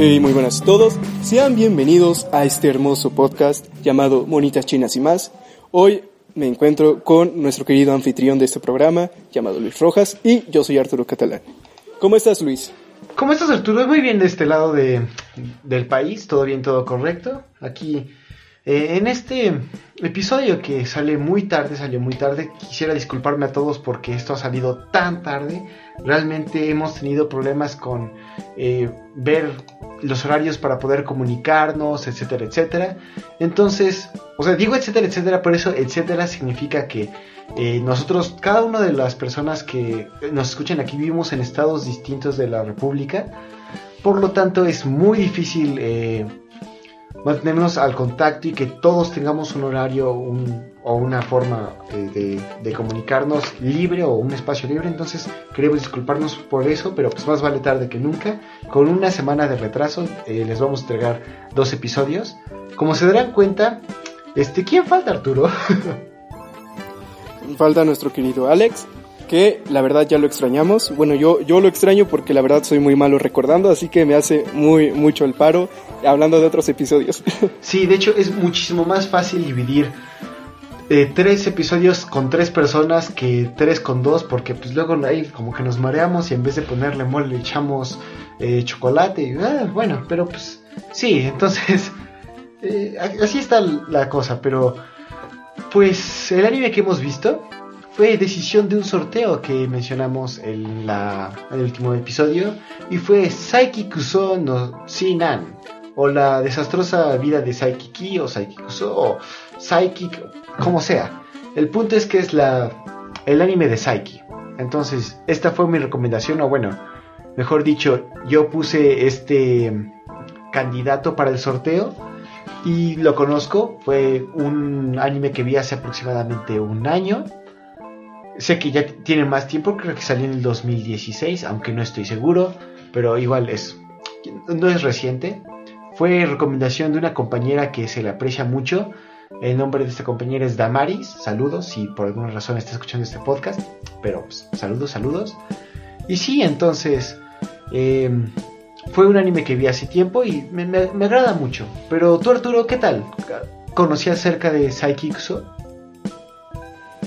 Muy buenas a todos. Sean bienvenidos a este hermoso podcast llamado Monitas Chinas y más. Hoy me encuentro con nuestro querido anfitrión de este programa llamado Luis Rojas y yo soy Arturo Catalán. ¿Cómo estás, Luis? ¿Cómo estás, Arturo? Muy bien de este lado de, del país, todo bien, todo correcto. Aquí, eh, en este episodio que sale muy tarde, salió muy tarde, quisiera disculparme a todos porque esto ha salido tan tarde. Realmente hemos tenido problemas con eh, ver los horarios para poder comunicarnos, etcétera, etcétera. Entonces, o sea, digo etcétera, etcétera, por eso etcétera significa que eh, nosotros, cada una de las personas que nos escuchan aquí vivimos en estados distintos de la República. Por lo tanto, es muy difícil mantenernos al contacto y que todos tengamos un horario o una forma eh, de, comunicarnos libre o un espacio libre. Entonces queremos disculparnos por eso, pero pues más vale tarde que nunca. Con una semana de retraso eh, les vamos a entregar dos episodios. Como se darán cuenta, este, ¿quién falta Arturo? falta nuestro querido Alex que la verdad ya lo extrañamos. Bueno, yo, yo lo extraño porque la verdad soy muy malo recordando, así que me hace muy mucho el paro hablando de otros episodios. Sí, de hecho es muchísimo más fácil dividir eh, tres episodios con tres personas que tres con dos, porque pues luego ahí como que nos mareamos y en vez de ponerle mole le echamos eh, chocolate. Ah, bueno, pero pues sí, entonces eh, así está la cosa, pero pues el anime que hemos visto fue decisión de un sorteo que mencionamos en, la, el último episodio y fue Saiki Kuso no Sinan o la desastrosa vida de Saiki Ki o Saiki Kuso o Saiki como sea. El punto es que es la el anime de Saiki. Entonces, esta fue mi recomendación o bueno, mejor dicho, yo puse este candidato para el sorteo y lo conozco, fue un anime que vi hace aproximadamente un año Sé que ya tiene más tiempo, creo que salió en el 2016, aunque no estoy seguro, pero igual es no es reciente. Fue recomendación de una compañera que se le aprecia mucho. El nombre de esta compañera es Damaris. Saludos si por alguna razón está escuchando este podcast. Pero pues, saludos, saludos. Y sí, entonces em, fue un anime que vi hace tiempo y me, me, agrada mucho. Pero tú Arturo, ¿qué tal? ¿Conocías acerca de Psychixo?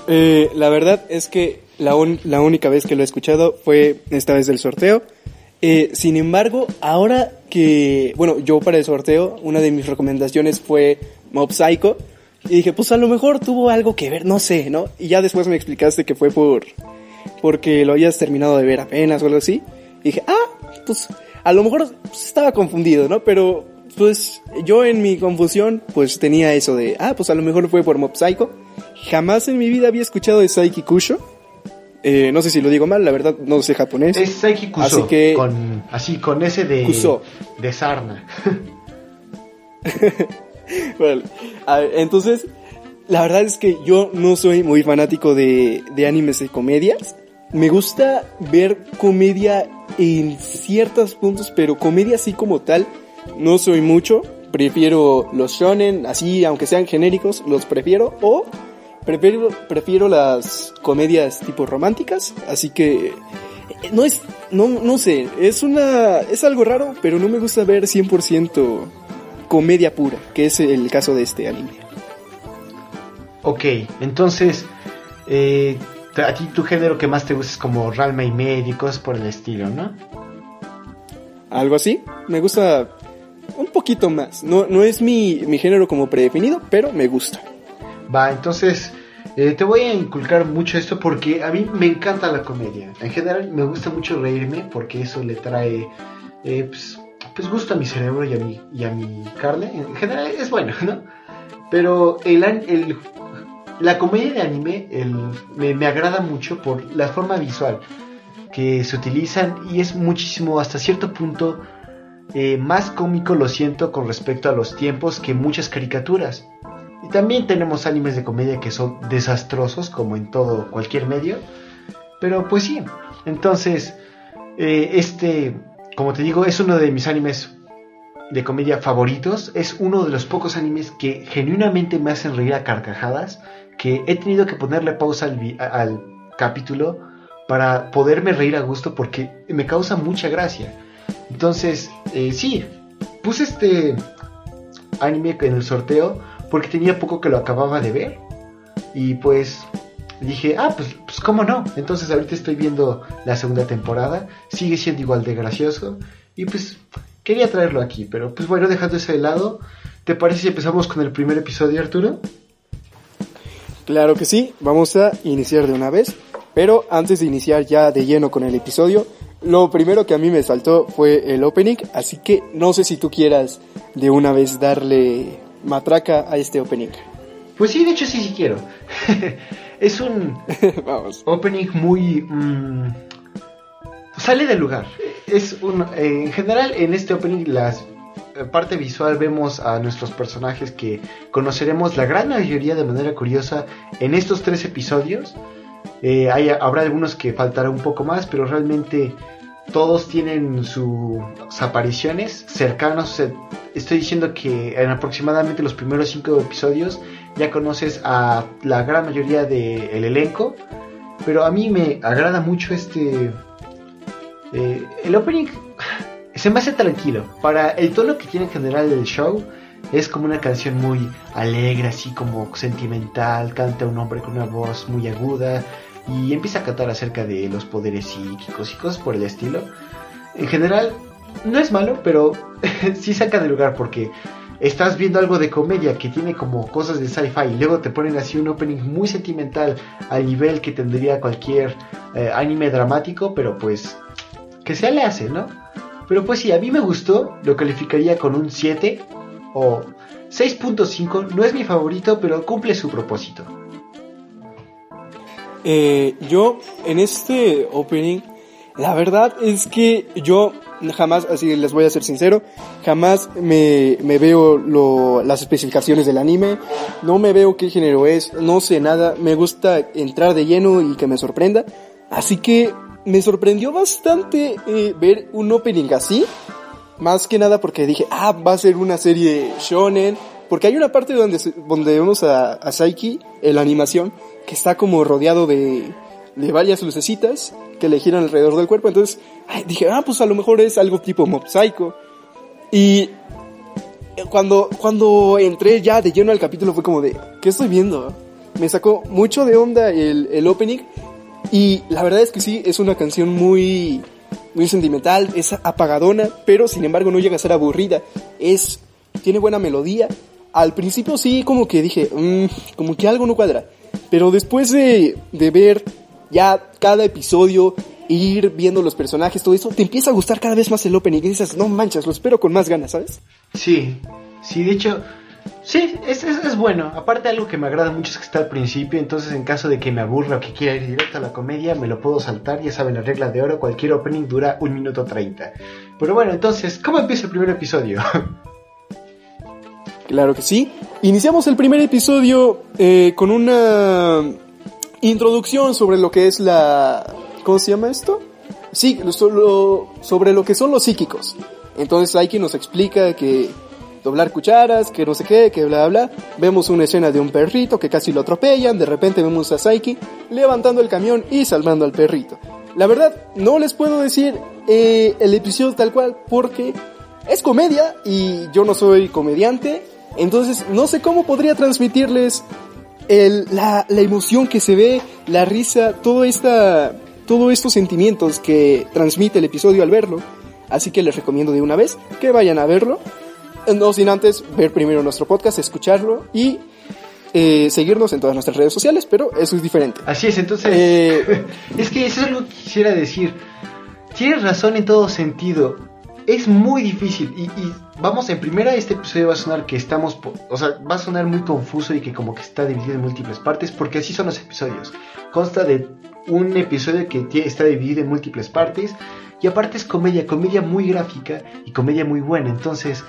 Eh, la verdad es que la, la, única vez que lo he escuchado fue esta vez del sorteo. Eh, sin embargo, ahora que, bueno, yo para el sorteo, una de mis recomendaciones fue Mob Psycho. Y dije, pues a lo mejor tuvo algo que ver, no sé, ¿no? Y ya después me explicaste que fue por, porque lo habías terminado de ver apenas o algo así. Y dije, ah, pues a lo mejor pues, estaba confundido, ¿no? Pero, pues yo en mi confusión, pues tenía eso de, ah, pues a lo mejor fue por Mob Psycho. Jamás en mi vida había escuchado de Saiki Kusho. Eh, no sé si lo digo mal, la verdad no sé japonés. Es Saiki Kusho. Así que. Con, así, con ese de. Kuso. De sarna. vale. entonces, la verdad es que yo no soy muy fanático de, de animes de comedias. Me gusta ver comedia en ciertos puntos, pero comedia así como tal, no soy mucho. Prefiero los shonen, así, aunque sean genéricos, los prefiero. O Prefiero, prefiero las comedias tipo románticas, así que eh, no es, no, no sé, es una, es algo raro, pero no me gusta ver 100% comedia pura, que es el caso de este anime. Ok, entonces, eh, a ti tu género que más te gusta es como Ralma y médicos por el estilo, ¿no? Algo así, me gusta un poquito más, no, no es mi, mi género como predefinido, pero me gusta. Va, entonces eh, te voy a inculcar mucho esto porque a mí me encanta la comedia. En general me gusta mucho reírme porque eso le trae eh, pues, pues, gusto a mi cerebro y a mi, y a mi carne. En general es bueno, ¿no? Pero el, el, la comedia de anime me, me agrada mucho por la forma visual que se utilizan y es muchísimo hasta cierto punto eh, más cómico lo siento con respecto a los tiempos que muchas caricaturas. También tenemos animes de comedia que son desastrosos, como en todo cualquier medio. Pero pues sí, entonces, eh, este, como te digo, es uno de mis animes de comedia favoritos. Es uno de los pocos animes que genuinamente me hacen reír a carcajadas. Que he tenido que ponerle pausa al, al capítulo para poderme reír a gusto porque me causa mucha gracia. Entonces, eh, sí, puse este anime en el sorteo porque tenía poco que lo acababa de ver. Y pues dije, ah, pues, pues cómo no. Entonces ahorita estoy viendo la segunda temporada. Sigue siendo igual de gracioso. Y pues quería traerlo aquí. Pero pues bueno, dejando eso de lado. ¿Te parece si empezamos con el primer episodio, Arturo? Claro que sí, vamos a iniciar de una vez. Pero antes de iniciar ya de lleno con el episodio, lo primero que a mí me saltó fue el opening, así que no sé si tú quieras de una vez darle matraca a este opening. Pues sí, de hecho sí, sí quiero. es un opening muy... Mm, sale del lugar. Es un, en general en este opening la parte visual vemos a nuestros personajes que conoceremos la gran mayoría de manera curiosa en estos tres episodios. Eh, habrá algunos que faltará un poco más, pero realmente todos tienen sus apariciones cercanos. estoy diciendo que en aproximadamente los primeros cinco episodios ya conoces a la gran mayoría del elenco. Pero a mí me agrada mucho este... Eh, el opening se me hace tranquilo. Para el tono que tiene en general el show, es como una canción muy alegre, así como sentimental. Canta un hombre con una voz muy aguda y empieza a cantar acerca de los poderes psíquicos y cosas por el estilo. En general, no es malo, pero sí saca de lugar porque estás viendo algo de comedia que tiene como cosas de sci-fi y luego te ponen así un opening muy sentimental al nivel que tendría cualquier eh, anime dramático, pero pues que se le hace, ¿no? Pero pues sí, a mí me gustó, lo calificaría con un 7 o 6.5, no es mi favorito, pero cumple su propósito. Eh, yo, en este opening, la verdad es que yo jamás, así les voy a ser sincero, jamás me, me veo lo, las especificaciones del anime, no me veo qué género es, no sé nada, me gusta entrar de lleno y que me sorprenda, así que me sorprendió bastante eh, ver un opening así, más que nada porque dije, ah, va a ser una serie shonen, porque hay una parte donde, donde vemos a, a Saiki, en la animación, que está como rodeado de, varias lucecitas que le giran alrededor del cuerpo. Entonces dije, ah, pues a lo mejor es algo tipo Mob. Y cuando, cuando entré ya de lleno al capítulo fue como de, ¿qué estoy viendo? Me sacó mucho de onda el, el opening. Y la verdad es que sí, es una canción muy, muy sentimental, es apagadona, pero sin embargo no llega a ser aburrida. Es, tiene buena melodía. Al principio sí como que dije, mmm, como que algo no cuadra. Pero después de, de ver ya cada episodio, ir viendo los personajes, todo eso, te empieza a gustar cada vez más el opening y dices, no manchas, lo espero con más ganas, ¿sabes? Sí, sí, de hecho, sí, es, es, es, bueno. Aparte algo que me agrada mucho es que está al principio, entonces en caso de que me aburra o que quiera ir directo a la comedia, me lo puedo saltar, ya saben la regla de oro, cualquier opening dura un minuto treinta. Pero bueno, entonces, ¿cómo empieza el primer episodio? Claro que sí. Iniciamos el primer episodio eh, con una introducción sobre lo que es la... ¿Cómo se llama esto? Sí, sobre lo que son los psíquicos. Entonces quien nos explica que doblar cucharas, que no sé qué, que bla bla. Vemos una escena de un perrito que casi lo atropellan, de repente vemos a Saiki levantando el camión y salvando al perrito. La verdad, no les puedo decir eh, el episodio tal cual porque es comedia y yo no soy comediante, entonces no sé cómo podría transmitirles el, la, la, emoción que se ve, la risa, todo esta, todos estos sentimientos que transmite el episodio al verlo. Así que les recomiendo de una vez que vayan a verlo. No sin antes ver primero nuestro podcast, escucharlo y eh, seguirnos en todas nuestras redes sociales, pero eso es diferente. Así es, entonces... Eh, es que eso es lo que quisiera decir. Tienes razón en todo sentido. Es muy difícil y, vamos, en primera este episodio va a sonar que estamos, o sea, va a sonar muy confuso y que como que está dividido en múltiples partes, porque así son los episodios. Consta de un episodio que está dividido en múltiples partes y aparte es comedia, comedia muy gráfica y comedia muy buena. Entonces,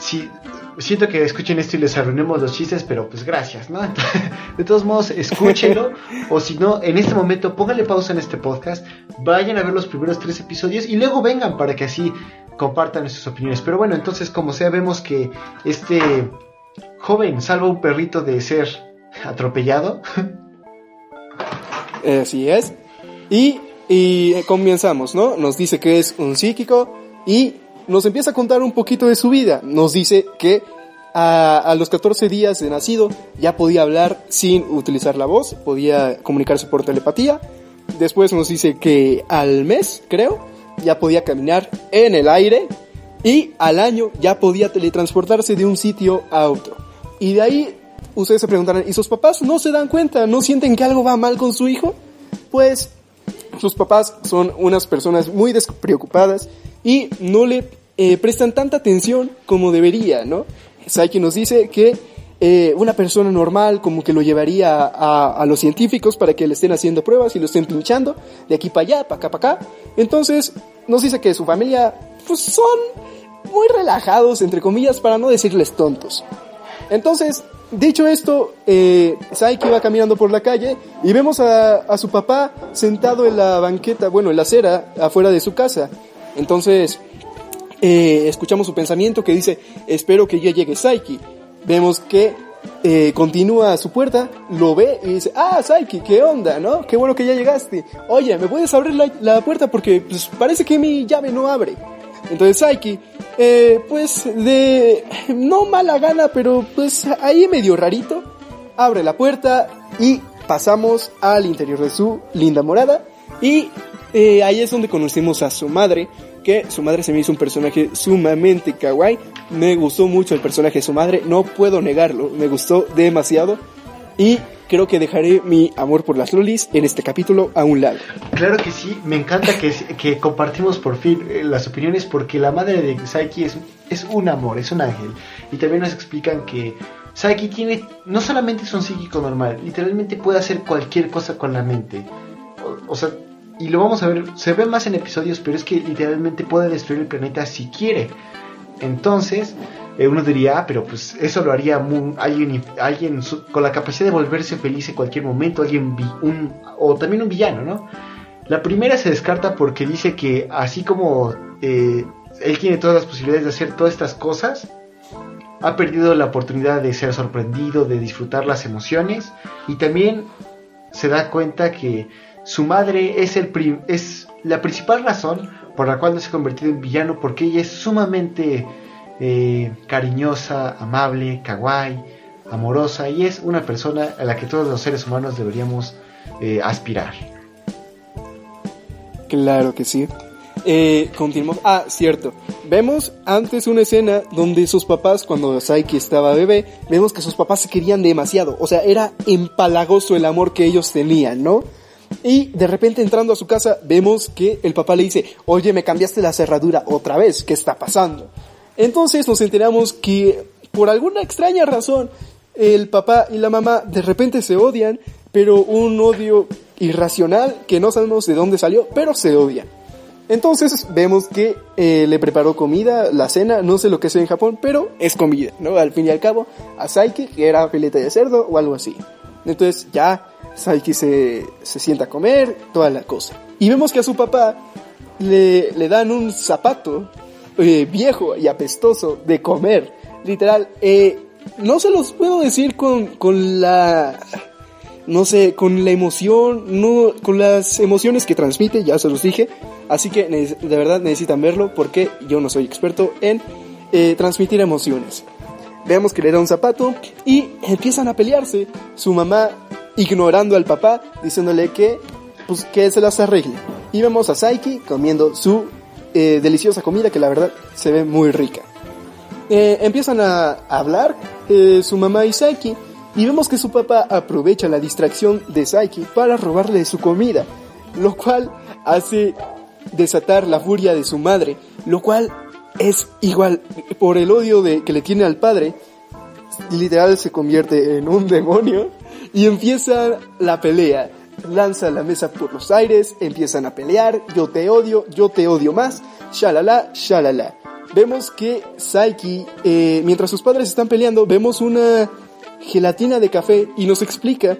si siento que escuchen esto y les arruinemos los chistes, pero pues gracias, ¿no? De todos modos, escúchenlo. o si no, en este momento pónganle pausa en este podcast, vayan a ver los primeros tres episodios y luego vengan para que así compartan sus opiniones. Pero bueno, entonces como sea, vemos que este joven salva a un perrito de ser atropellado. Así es. Y, y comenzamos, ¿no? Nos dice que es un psíquico y nos empieza a contar un poquito de su vida. Nos dice que a, los 14 días de nacido ya podía hablar sin utilizar la voz, podía comunicarse por telepatía. Después nos dice que al mes, creo, ya podía caminar en el aire y al año ya podía teletransportarse de un sitio a otro. Y de ahí ustedes se preguntarán, ¿y sus papás no se dan cuenta? ¿No sienten que algo va mal con su hijo? Pues sus papás son unas personas muy despreocupadas y no le eh, prestan tanta atención como debería, ¿no? Saiki nos dice que eh, una persona normal como que lo llevaría a, los científicos para que le estén haciendo pruebas y lo estén pinchando de aquí para allá, para acá, para acá. Entonces nos dice que su familia pues son muy relajados, entre comillas, para no decirles tontos. Entonces, dicho esto, eh, Saiki va caminando por la calle y vemos a, a su papá sentado en la banqueta, bueno, en la acera, afuera de su casa. Entonces, eh, escuchamos su pensamiento que dice, espero que ya llegue Saiki. Vemos que eh, continúa a su puerta, lo ve y dice, ah, Saiki, ¿qué onda, no? Qué bueno que ya llegaste. Oye, ¿me puedes abrir la, la puerta? Porque pues, parece que mi llave no abre. Entonces Saiki, eh, pues de no mala gana, pero pues ahí medio rarito, abre la puerta y pasamos al interior de su linda morada. Y eh, ahí es donde conocemos a su madre, que su madre se me hizo un personaje sumamente kawaii. Me gustó mucho el personaje de su madre, no puedo negarlo, me gustó demasiado. Y creo que dejaré mi amor por las lolis en este capítulo a un lado. Claro que sí, me encanta que, que compartimos por fin eh, las opiniones porque la madre de Saiki es, es un amor, es un ángel. Y también nos explican que Saiki tiene, no solamente es un psíquico normal, literalmente puede hacer cualquier cosa con la mente. O, o sea, y lo vamos a ver, se ve más en episodios, pero es que literalmente puede destruir el planeta si quiere. Entonces, eh, uno diría, ah, pero pues eso lo haría muy, alguien, alguien con la capacidad de volverse feliz en cualquier momento, alguien, un, o también un villano, ¿no? La primera se descarta porque dice que así como eh, él tiene todas las posibilidades de hacer todas estas cosas, ha perdido la oportunidad de ser sorprendido, de disfrutar las emociones y también se da cuenta que su madre es, el es la principal razón por la cual no se ha convertido en villano porque ella es sumamente eh, cariñosa, amable, kawaii, amorosa y es una persona a la que todos los seres humanos deberíamos eh, aspirar. Claro que sí. Eh, continuamos. Ah, cierto. Vemos antes una escena donde sus papás, cuando Saiki estaba bebé, vemos que sus papás se querían demasiado. O sea, era empalagoso el amor que ellos tenían, ¿no? Y de repente entrando a su casa vemos que el papá le dice, oye, me cambiaste la cerradura otra vez, ¿qué está pasando? Entonces nos enteramos que por alguna extraña razón el papá y la mamá de repente se odian, pero un odio irracional que no sabemos de dónde salió, pero se odian. Entonces vemos que eh, le preparó comida, la cena, no sé lo que sea en Japón, pero es comida, ¿no? Al fin y al cabo, a Saiki, que era filete de cerdo o algo así. Entonces ya Saiki se, se sienta a comer, toda la cosa. Y vemos que a su papá le, le dan un zapato eh, viejo y apestoso de comer. Literal, eh, no se los puedo decir con, con la, no sé, con la emoción, no, con las emociones que transmite, ya se los dije. Así que de verdad necesitan verlo porque yo no soy experto en eh, transmitir emociones. Veamos que le da un zapato y empiezan a pelearse. Su mamá ignorando al papá, diciéndole que, pues, que se las arregle. Y vemos a Saiki comiendo su eh, deliciosa comida que la verdad se ve muy rica. Eh, empiezan a hablar eh, su mamá y Saiki y vemos que su papá aprovecha la distracción de Saiki para robarle su comida, lo cual hace desatar la furia de su madre, lo cual es igual por el odio de, que le tiene al padre, literal se convierte en un demonio y empieza la pelea. Lanza la mesa por los aires, empiezan a pelear, yo te odio, yo te odio más, shalala, shalala. Vemos que Saiki, eh, mientras sus padres están peleando, vemos una gelatina de café y nos explica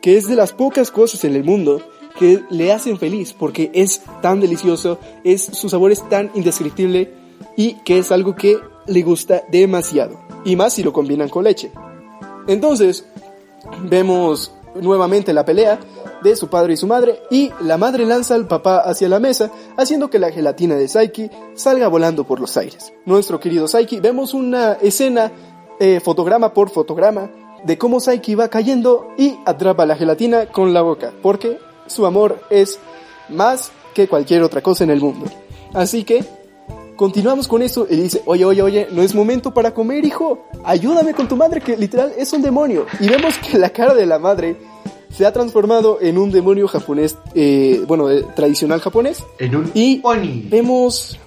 que es de las pocas cosas en el mundo que le hacen feliz porque es tan delicioso, es, su sabor es tan indescriptible y que es algo que le gusta demasiado. Y más si lo combinan con leche. Entonces, vemos nuevamente la pelea. de su padre y su madre y la madre lanza al papá hacia la mesa, haciendo que la gelatina de Saiki salga volando por los aires. Nuestro querido Saiki, vemos una escena eh, fotograma por fotograma de cómo Saiki va cayendo y atrapa la gelatina con la boca, porque su amor es más que cualquier otra cosa en el mundo. Así que continuamos con eso y dice, oye, oye, oye, no es momento para comer, hijo, ayúdame con tu madre que literal es un demonio. Y vemos que la cara de la madre se ha transformado en un demonio japonés, eh, bueno, eh, tradicional japonés. En un y Oni. vemos...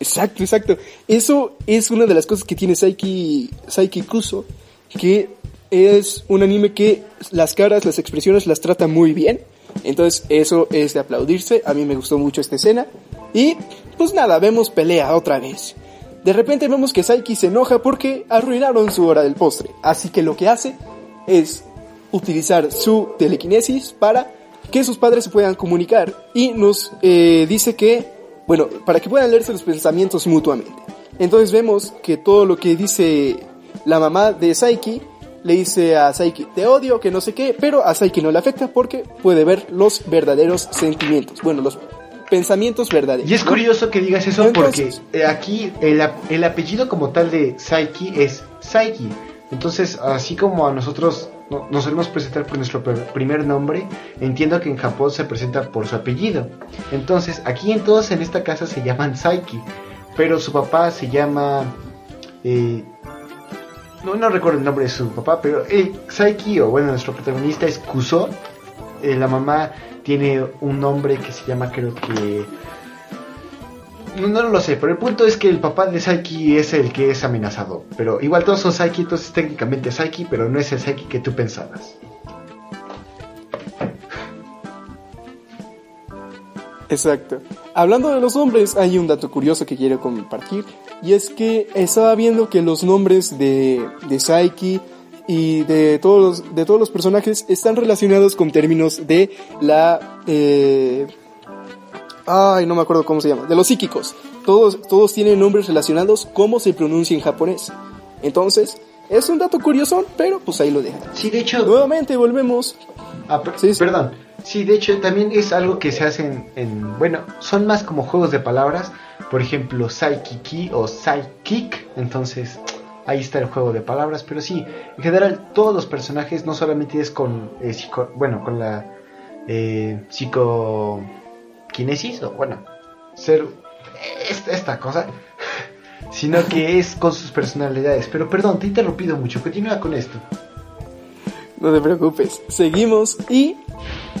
Exacto, exacto. Eso es una de las cosas que tiene Saiki, Saiki Kuso, que es un anime que las caras, las expresiones las trata muy bien. Entonces eso es de aplaudirse. A mí me gustó mucho esta escena. Y pues nada, vemos pelea otra vez. De repente vemos que Saiki se enoja porque arruinaron su hora del postre. Así que lo que hace es utilizar su telequinesis para que sus padres se puedan comunicar. Y nos eh, dice que, bueno, para que puedan leerse los pensamientos mutuamente. Entonces vemos que todo lo que dice la mamá de Saiki le dice a Saiki, te odio, que no sé qué, pero a Saiki no le afecta porque puede ver los verdaderos sentimientos. Bueno, los pensamientos verdaderos. Y es curioso que digas eso Entonces- porque eh, aquí el, ap- el apellido como tal de Saiki es Saiki. Entonces, así como a nosotros no- nos solemos presentar por nuestro pr- primer nombre, entiendo que en Japón se presenta por su apellido. Entonces, aquí en todos en esta casa se llaman Saiki, pero su papá se llama... eh, no, no recuerdo el nombre de su papá, pero eh, Saiki, o bueno, nuestro protagonista es Kuso. Eh, la mamá tiene un nombre que se llama, creo que. No, no lo sé, pero el punto es que el papá de Saiki es el que es amenazado. Pero igual todos son Saiki, entonces técnicamente Saiki, pero no es el Saiki que tú pensabas. Exacto. Hablando de los nombres, hay un dato curioso que quiero compartir. Y es que estaba viendo que los nombres de, de Saiki y de todos, los, de todos los personajes están relacionados con términos de la... eh, ay, no me acuerdo cómo se llama. De los psíquicos. Todos, todos tienen nombres relacionados cómo se pronuncia en japonés. Entonces, es un dato curioso, pero pues ahí lo dejan. Sí, de hecho. Nuevamente volvemos. Ah, per- Sí. Perdón. Sí, de hecho también es algo que se hace en, en- Bueno, son más como juegos de palabras. Por ejemplo, Psychic o Psychic. Entonces, ahí está el juego de palabras. Pero sí, en general, todos los personajes no solamente es con. eh, psico- bueno, con la. Eh, psicoquinesis. O bueno, ser. es- esta cosa. Sino que es con sus personalidades. Pero perdón, te he interrumpido mucho. Continúa con esto. No te preocupes. Seguimos y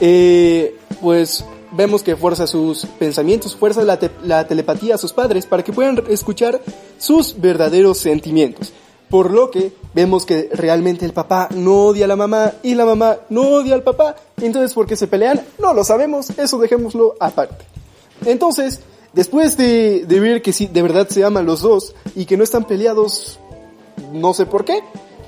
eh, pues vemos que fuerza sus pensamientos, fuerza la, te- la telepatía a sus padres para que puedan escuchar sus verdaderos sentimientos. Por lo que vemos que realmente el papá no odia a la mamá y la mamá no odia al papá. Entonces, ¿por qué se pelean? No lo sabemos, eso dejémoslo aparte. Entonces, después de, de ver que sí, de verdad se aman los dos y que no están peleados, no sé por qué,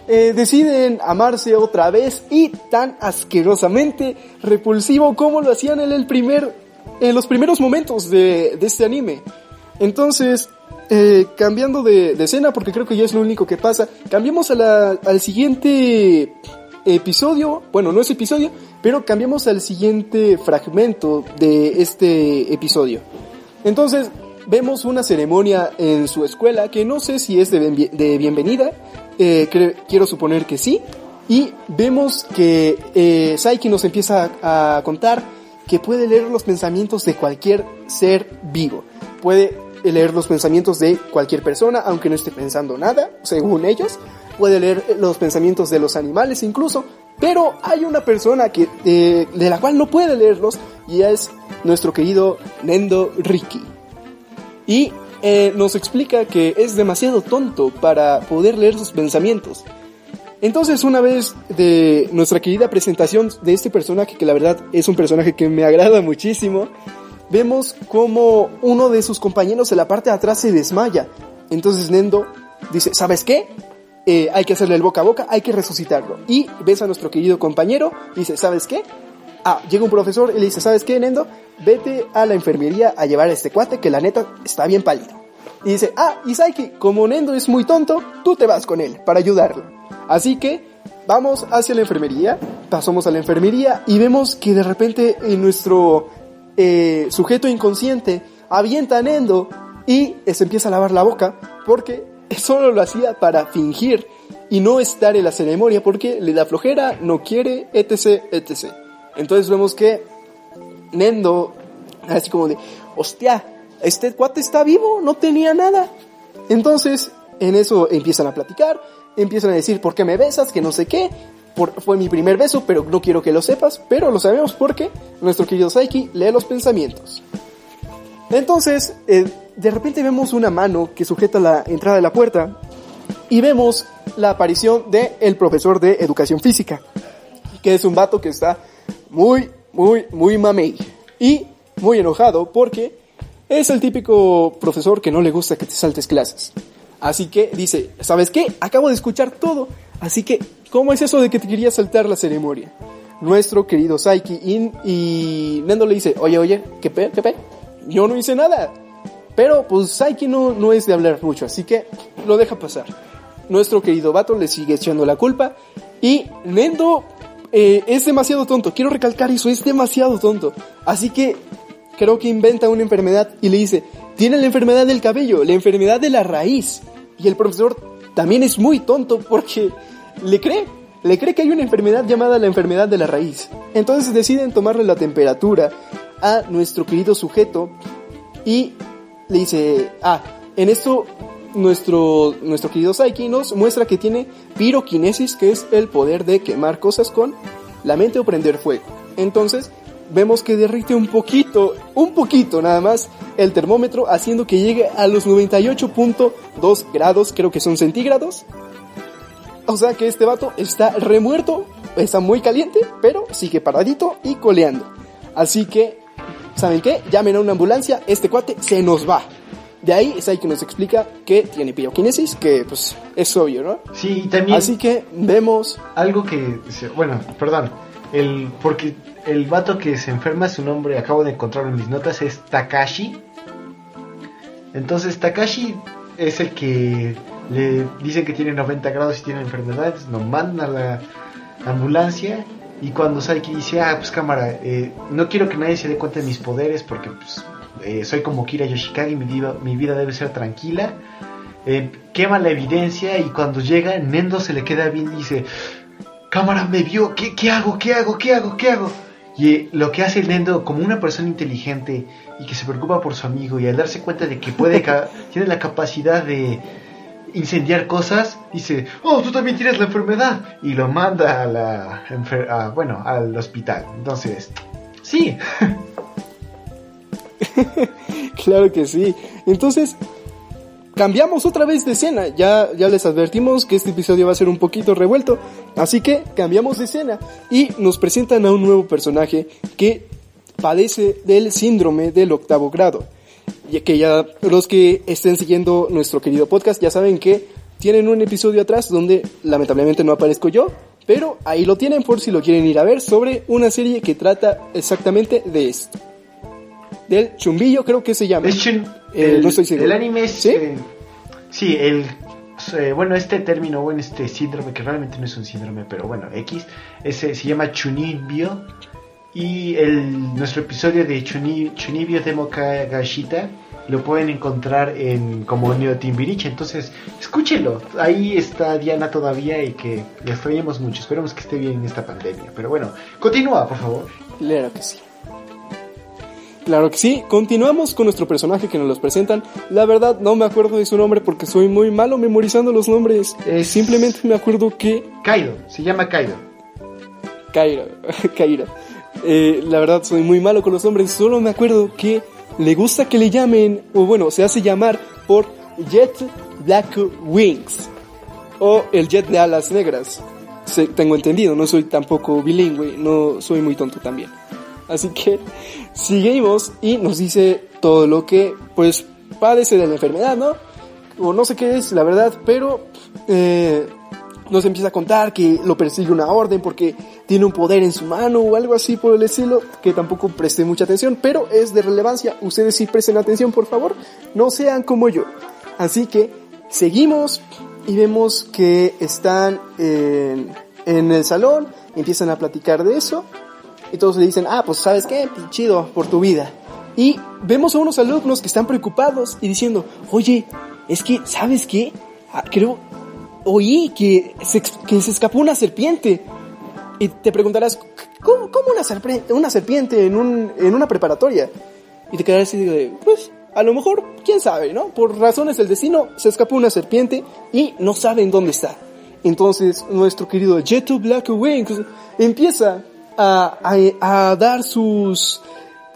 eh, deciden amarse otra vez y tan asquerosamente repulsivo como lo hacían en el primer, en los primeros momentos de, este anime. Entonces, eh, cambiando de, escena, porque creo que ya es lo único que pasa, cambiamos al siguiente episodio, bueno, no es episodio, pero cambiamos al siguiente fragmento de este episodio. Entonces, vemos una ceremonia en su escuela que no sé si es de bienvenida, eh, quiero suponer que sí, y vemos que eh, Saiki nos empieza a, a contar que puede leer los pensamientos de cualquier ser vivo, puede leer los pensamientos de cualquier persona, aunque no esté pensando nada, según ellos, puede leer los pensamientos de los animales incluso, pero hay una persona que, eh, de la cual no puede leerlos y es nuestro querido Nendo Riki. Y eh, nos explica que es demasiado tonto para poder leer sus pensamientos. Entonces, una vez de nuestra querida presentación de este personaje, que la verdad es un personaje que me agrada muchísimo, vemos como uno de sus compañeros en la parte de atrás se desmaya. Entonces Nendo dice, ¿sabes qué? Eh, hay que hacerle el boca a boca, hay que resucitarlo. Y ves a nuestro querido compañero, dice, ¿sabes qué? Ah, llega un profesor y le dice, ¿sabes qué, Nendo? Vete a la enfermería a llevar este cuate que la neta está bien pálido. Y dice, ah, y Saiki, como Nendo es muy tonto, tú te vas con él para ayudarlo. Así que vamos hacia la enfermería pasamos a la enfermería y vemos que de repente en nuestro eh, sujeto inconsciente avienta a Nendo y se empieza a lavar la boca porque solo lo hacía para fingir y no estar en la ceremonia porque le da flojera, no quiere, etc, etc. Entonces vemos que Nendo, así como de, hostia, este cuate está vivo, no tenía nada. Entonces, en eso empiezan a platicar, empiezan a decir, ¿por qué me besas? Que no sé qué. fue mi primer beso, pero no quiero que lo sepas, pero lo sabemos porque nuestro querido Saiki lee los pensamientos. Entonces, eh, de repente vemos una mano que sujeta la entrada de la puerta y vemos la aparición del el profesor de educación física, que es un vato que está muy, muy, muy mamey y muy enojado porque es el típico profesor que no le gusta que te saltes clases. Así que dice, ¿sabes qué? Acabo de escuchar todo. Así que, ¿cómo es eso de que te quería saltar la ceremonia? Nuestro querido Saiki y, y Nendo le dice, oye, oye, ¿qué pe? ¿Qué pe? Yo no hice nada. Pero pues Saiki no, no es de hablar mucho, así que lo deja pasar. Nuestro querido vato le sigue echando la culpa y Nendo eh, es demasiado tonto. Quiero recalcar eso, es demasiado tonto. Así que creo que inventa una enfermedad y le dice, tiene la enfermedad del cabello, la enfermedad de la raíz. Y el profesor también es muy tonto porque le cree, le cree que hay una enfermedad llamada la enfermedad de la raíz. Entonces deciden tomarle la temperatura a nuestro querido sujeto y le dice, ah, en esto nuestro, nuestro querido Saiki nos muestra que tiene piroquinesis, que es el poder de quemar cosas con la mente o prender fuego. Entonces, vemos que derrite un poquito, un poquito nada más, el termómetro, haciendo que llegue a los 98.2 grados, creo que son centígrados. O sea que este vato está remuerto, está muy caliente, pero sigue paradito y coleando. Así que ¿saben qué? Llamen a una ambulancia, este cuate se nos va. De ahí es ahí que nos explica que tiene piroquinesis, que pues es obvio, ¿no? Sí, y también... Así que vemos... Algo que... Bueno, perdón. El, porque el vato que se enferma, su nombre, acabo de encontrarlo en mis notas, es Takashi. Entonces Takashi es el que le dicen que tiene 90 grados y tiene enfermedades, nos manda a la ambulancia y cuando Saiki dice, ah, pues cámara, eh, no quiero que nadie se dé cuenta de mis poderes porque pues, eh, soy como Kira Yoshikage y mi vida, mi vida debe ser tranquila. Eh, quema la evidencia y cuando llega, Nendo se le queda bien y dice, cámara me vio, ¿qué, qué hago? ¿Qué hago? ¿Qué hago? ¿Qué hago? Y lo que hace Nendo como una persona inteligente y que se preocupa por su amigo y al darse cuenta de que puede tiene la capacidad de incendiar cosas, dice, oh, tú también tienes la enfermedad. Y lo manda a la, bueno, al hospital. Entonces, sí. claro que sí. Entonces, cambiamos otra vez de escena. Ya, ya les advertimos que este episodio va a ser un poquito revuelto. Así que cambiamos de escena y nos presentan a un nuevo personaje que padece del síndrome del octavo grado ya que ya los que estén siguiendo nuestro querido podcast ya saben que tienen un episodio atrás donde lamentablemente no aparezco yo, pero ahí lo tienen por si lo quieren ir a ver sobre una serie que trata exactamente de esto. Del chumbillo creo que se llama. Eh, el, no estoy seguro. El anime es... Sí, eh, sí el... Eh, bueno, este término, bueno, este síndrome, que realmente no es un síndrome, pero bueno, X, ese se llama Chunibyo y el, nuestro episodio de Chunibyo Demo Kagashita lo pueden encontrar en como Neo Timbiriche. Entonces, escúchenlo. Ahí está Diana todavía y que le extrañamos mucho. Esperemos que esté bien en esta pandemia. Pero bueno, continúa, por favor. Claro que sí. Claro que sí, continuamos con nuestro personaje que nos los presentan. La verdad no me acuerdo de su nombre porque soy muy malo memorizando los nombres. Simplemente me acuerdo que... Kaido, se llama Kaido. Kaido, Kaido. Eh, la verdad soy muy malo con los nombres, solo me acuerdo que le gusta que le llamen, o bueno, se hace llamar por Jet Black Wings, o el Jet de alas negras. tengo entendido, no soy tampoco bilingüe, no soy muy tonto también. Así que seguimos y nos dice todo lo que pues padece de la enfermedad, ¿no? O no sé qué es, la verdad, pero eh, nos empieza a contar que lo persigue una orden porque tiene un poder en su mano o algo así por el estilo, que tampoco presté mucha atención, pero es de relevancia. Ustedes sí presten atención, por favor, no sean como yo. Así que seguimos y vemos que están en, en el salón empiezan a platicar de eso y todos le dicen, ah, pues sabes qué, chido por tu vida. Y vemos a unos alumnos que están preocupados y diciendo, oye, es que, ¿sabes qué? Ah, creo, oí que se, que se escapó una serpiente. Y te preguntarás, ¿cómo, cómo una, serpiente, una serpiente en, un, en una preparatoria? Y te quedarás así de, pues, a lo mejor, quién sabe, ¿no? Por razones del destino, se escapó una serpiente y no saben dónde está. Entonces, nuestro querido Jetu Black Wings empieza a, a, a dar sus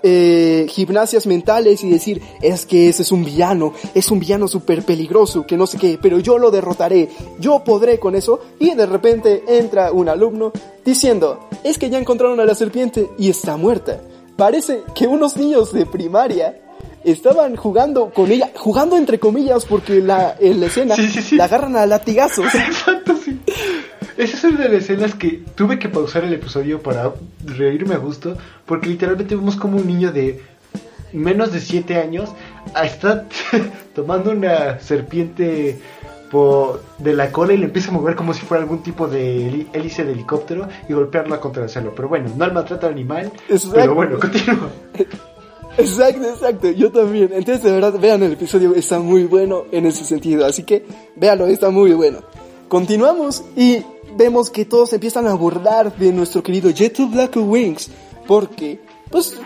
eh, gimnasias mentales y decir, es que ese es un villano, es un villano súper peligroso, que no sé qué, pero yo lo derrotaré, yo podré con eso. Y de repente entra un alumno diciendo, es que ya encontraron a la serpiente y está muerta. Parece que unos niños de primaria estaban jugando con ella, jugando entre comillas porque la, en la escena la agarran a latigazos. Exacto. Esa es una de las escenas que tuve que pausar el episodio para reírme a gusto, porque literalmente vemos como un niño de menos de 7 años está tomando una serpiente por, de la cola y le empieza a mover como si fuera algún tipo de hélice de helicóptero y golpearla contra el suelo. Pero bueno, no el maltrato animal, pero bueno, continúa. Exacto, exacto, yo también. Entonces, de verdad, vean el episodio, está muy bueno en ese sentido. Así que, véanlo, está muy bueno. Continuamos y vemos que todos empiezan a burlar de nuestro querido Jet to Black Wings, porque, pues,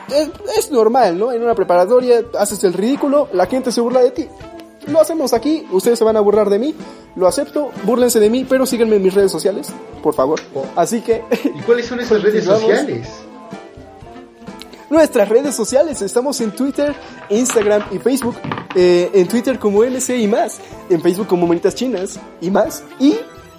es, normal, ¿no? En una preparatoria haces el ridículo, la gente se burla de ti. Lo hacemos aquí, ustedes se van a burlar de mí, lo acepto, burlense de mí, pero síganme en mis redes sociales, por favor. Oh. Así que... ¿Y cuáles son esas redes sociales? Nuestras redes sociales, estamos en Twitter, Instagram y Facebook. Eh, en Twitter como MC y más, en Facebook como Manitas Chinas y más. Y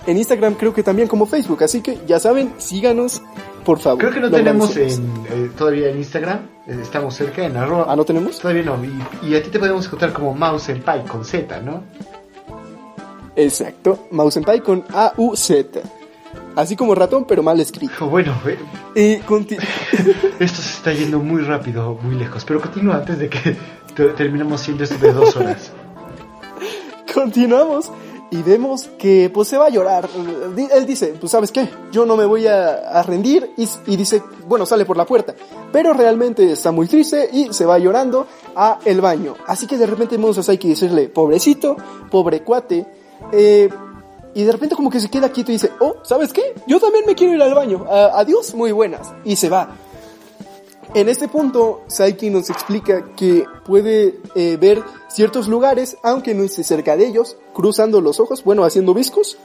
en Instagram creo que también como Facebook, así que ya saben, síganos, por favor. Creo que no tenemos en, eh, todavía en Instagram, eh, estamos cerca en arroba. ¿Ah, no tenemos? Todavía no, y, a ti te podemos encontrar como Mouse en Pie con Z, ¿no? Exacto, Mouse en Pie con A-U-Z. Así como ratón, pero mal escrito. Bueno, y esto se está yendo muy rápido, muy lejos, pero continúa antes de que terminemos siendo esto de dos horas. Continuamos y vemos que pues se va a llorar. Él dice, pues sabes qué, yo no me voy a, rendir y, dice, bueno, sale por la puerta. Pero realmente está muy triste y se va llorando a el baño. Así que de repente vemos a Saiki decirle, pobrecito, pobre cuate. Eh, y de repente como que se queda quieto y dice, oh, ¿sabes qué? Yo también me quiero ir al baño. adiós, muy buenas. Y se va. En este punto, Saiki nos explica que puede eh, ver ciertos lugares, aunque no esté cerca de ellos, cruzando los ojos, bueno, haciendo viscos,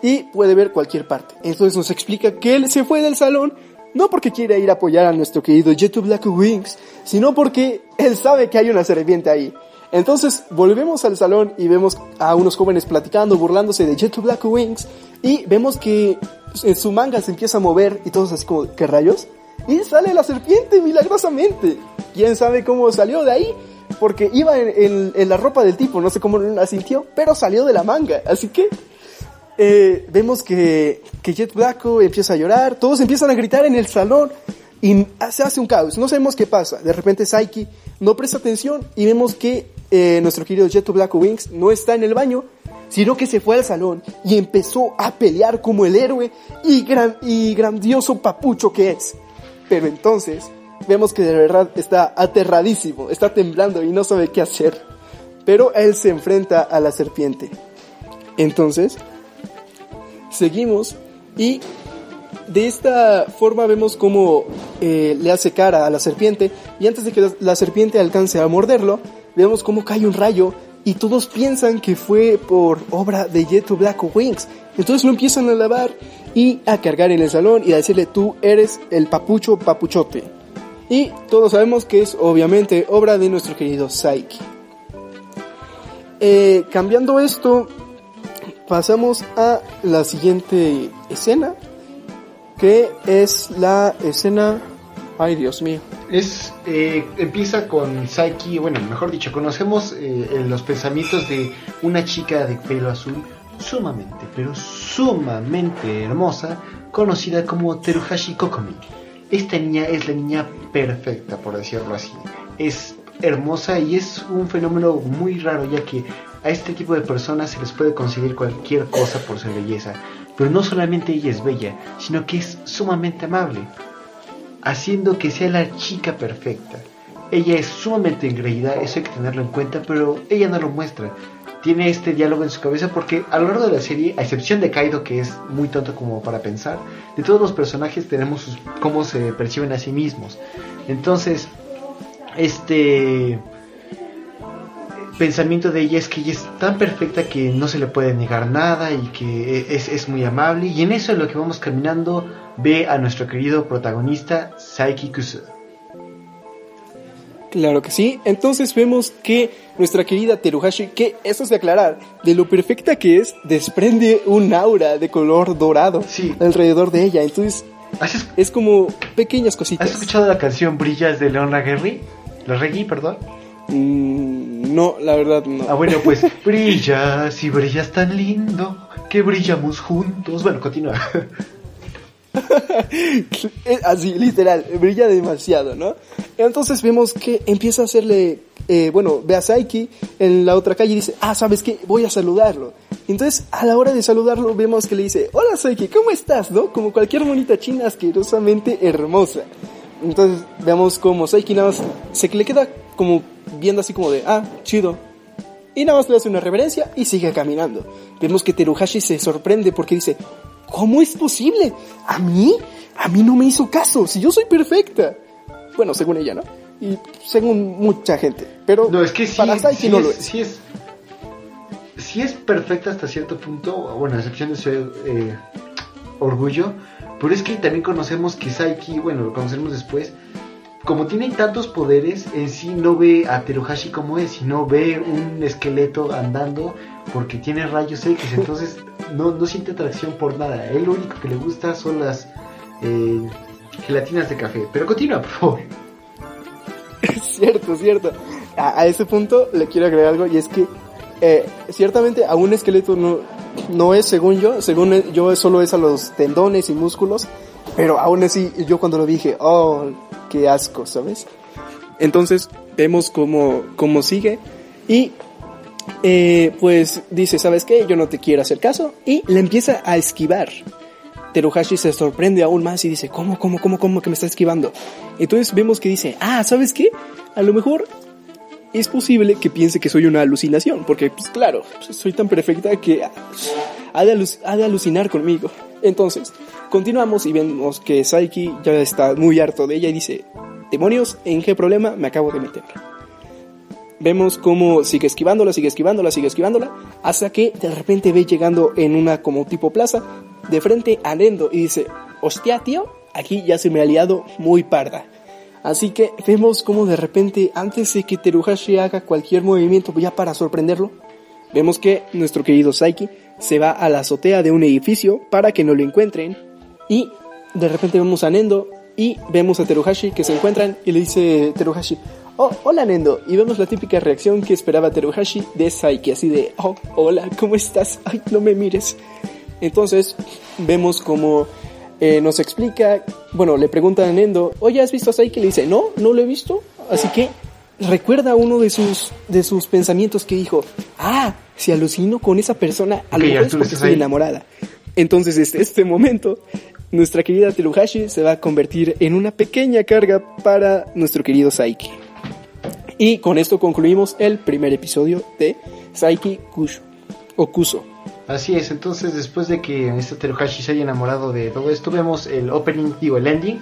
y puede ver cualquier parte. Entonces nos explica que él se fue del salón, no porque quiera ir a apoyar a nuestro querido Jet Black Wings, sino porque él sabe que hay una serpiente ahí. Entonces volvemos al salón y vemos a unos jóvenes platicando, burlándose de Jet Black Wings, y vemos que en su manga se empieza a mover y todos así como, ¿qué rayos? Y sale la serpiente milagrosamente. ¿Quién sabe cómo salió de ahí? Porque iba en, la ropa del tipo, no sé cómo la sintió, pero salió de la manga. Así que eh, vemos que, que Jet Blacko empieza a llorar, todos empiezan a gritar en el salón y se hace un caos. No sabemos qué pasa. De repente Saiki no presta atención y vemos que eh, nuestro querido Jet Blacko Wings no está en el baño, sino que se fue al salón y empezó a pelear como el héroe y, y grandioso papucho que es. Pero entonces vemos que de verdad está aterradísimo, está temblando y no sabe qué hacer. Pero él se enfrenta a la serpiente. Entonces, seguimos y de esta forma vemos cómo eh, le hace cara a la serpiente y antes de que la serpiente alcance a morderlo, vemos cómo cae un rayo y todos piensan que fue por obra de Jeto Black Wings. Entonces lo empiezan a lavar y a cargar en el salón y a decirle tú eres el papucho papuchote. Y todos sabemos que es obviamente obra de nuestro querido Saiki. Eh, cambiando esto, pasamos a la siguiente escena, que es la escena... Ay, Dios mío. Es, eh, empieza con Saiki, bueno, mejor dicho, conocemos eh, los pensamientos de una chica de pelo azul sumamente, pero sumamente hermosa, conocida como Teruhashi Kokomi. Esta niña es la niña perfecta, por decirlo así. Es hermosa y es un fenómeno muy raro, ya que a este tipo de personas se les puede conseguir cualquier cosa por su belleza. Pero no solamente ella es bella, sino que es sumamente amable, haciendo que sea la chica perfecta. Ella es sumamente engreída, eso hay que tenerlo en cuenta, pero ella no lo muestra. Tiene este diálogo en su cabeza porque a lo largo de la serie, a excepción de Kaido, que es muy tonto como para pensar, de todos los personajes tenemos sus, cómo se perciben a sí mismos. Entonces, este pensamiento de ella es que ella es tan perfecta que no se le puede negar nada y que es, es muy amable. Y en eso en lo que vamos caminando ve a nuestro querido protagonista Saiki Kusu. Claro que sí. Entonces vemos que nuestra querida Teruhashi, que eso es de aclarar, de lo perfecta que es, desprende un aura de color dorado Sí. alrededor de ella. Entonces ¿Has, es- como pequeñas cositas. has escuchado la canción Brillas de Leon Laguerri? La Reggae, perdón. Mm, no, la verdad no. Ah, bueno, pues brillas y brillas tan lindo que brillamos juntos. Bueno, continúa. Así, literal, brilla demasiado, ¿no? Entonces vemos que empieza a hacerle, eh, bueno, ve a Saiki en la otra calle y dice, ah, ¿sabes qué? Voy a saludarlo. Entonces, a la hora de saludarlo, vemos que le dice, hola Saiki, ¿cómo estás? ¿No? Como cualquier monita china asquerosamente hermosa. Entonces, vemos como Saiki nada más se le queda como viendo así como de, ah, chido, y nada más le hace una reverencia y sigue caminando. Vemos que Teruhashi se sorprende porque dice, ¿cómo es posible? ¿A mí? A mí no me hizo caso, si yo soy perfecta. Bueno, según ella, ¿no? Y según mucha gente. Pero No, es que sí, para Saiki sí no es, lo es. sí es. sí es perfecta hasta cierto punto, bueno, a excepción de su eh, orgullo. Pero es que también conocemos que Saiki, bueno, lo conoceremos después. Como tiene tantos poderes, en sí no ve a Teruhashi como es, sino ve un esqueleto andando porque tiene rayos X, entonces no, no siente atracción por nada. Él lo único que le gusta son las eh, gelatinas de café. Pero continúa, por favor. cierto, cierto. A, a ese punto le quiero agregar algo y es que eh, ciertamente a un esqueleto no, no es según yo, según e- yo solo es a los tendones y músculos, pero aún así yo cuando lo dije, oh, qué asco, ¿sabes? Entonces vemos cómo, cómo sigue y eh, pues dice, ¿sabes qué? Yo no te quiero hacer caso y le empieza a esquivar. Teruhashi se sorprende aún más y dice, ¿cómo, cómo, cómo, cómo que me está esquivando? Entonces vemos que dice, ah, ¿sabes qué? A lo mejor es posible que piense que soy una alucinación, porque, pues claro, soy tan perfecta que ha de, ha de alucinar conmigo. Entonces, continuamos y vemos que Saiki ya está muy harto de ella y dice, demonios, ¿en qué problema me acabo de meter? Vemos cómo sigue esquivándola, sigue esquivándola, sigue esquivándola, hasta que de repente ve llegando en una como tipo plaza, de frente a Nendo y dice, hostia tío, aquí ya se me ha liado muy parda. Así que vemos como de repente, antes de que Teruhashi haga cualquier movimiento ya para sorprenderlo, vemos que nuestro querido Saiki se va a la azotea de un edificio para que no lo encuentren y de repente vemos a Nendo y vemos a Teruhashi que se encuentran y le dice Teruhashi, oh, hola Nendo, y vemos la típica reacción que esperaba Teruhashi de Saiki, así de, oh, hola, ¿cómo estás? Ay, no me mires. Entonces vemos como eh, nos explica, bueno, le pregunta a Nendo, oye, ¿has visto a Saiki? Le dice, no, no lo he visto. Así que recuerda uno de sus, de sus pensamientos que dijo, ah, si alucino con esa persona, a lo mejor es porque ¿estás estoy enamorada. Entonces, desde este momento, nuestra querida Teruhashi se va a convertir en una pequeña carga para nuestro querido Saiki. Y con esto concluimos el primer episodio de Saiki Kusho, o Kuso. Así es, entonces después de que este Teruhashi se haya enamorado de todo esto, vemos el opening, digo, el ending.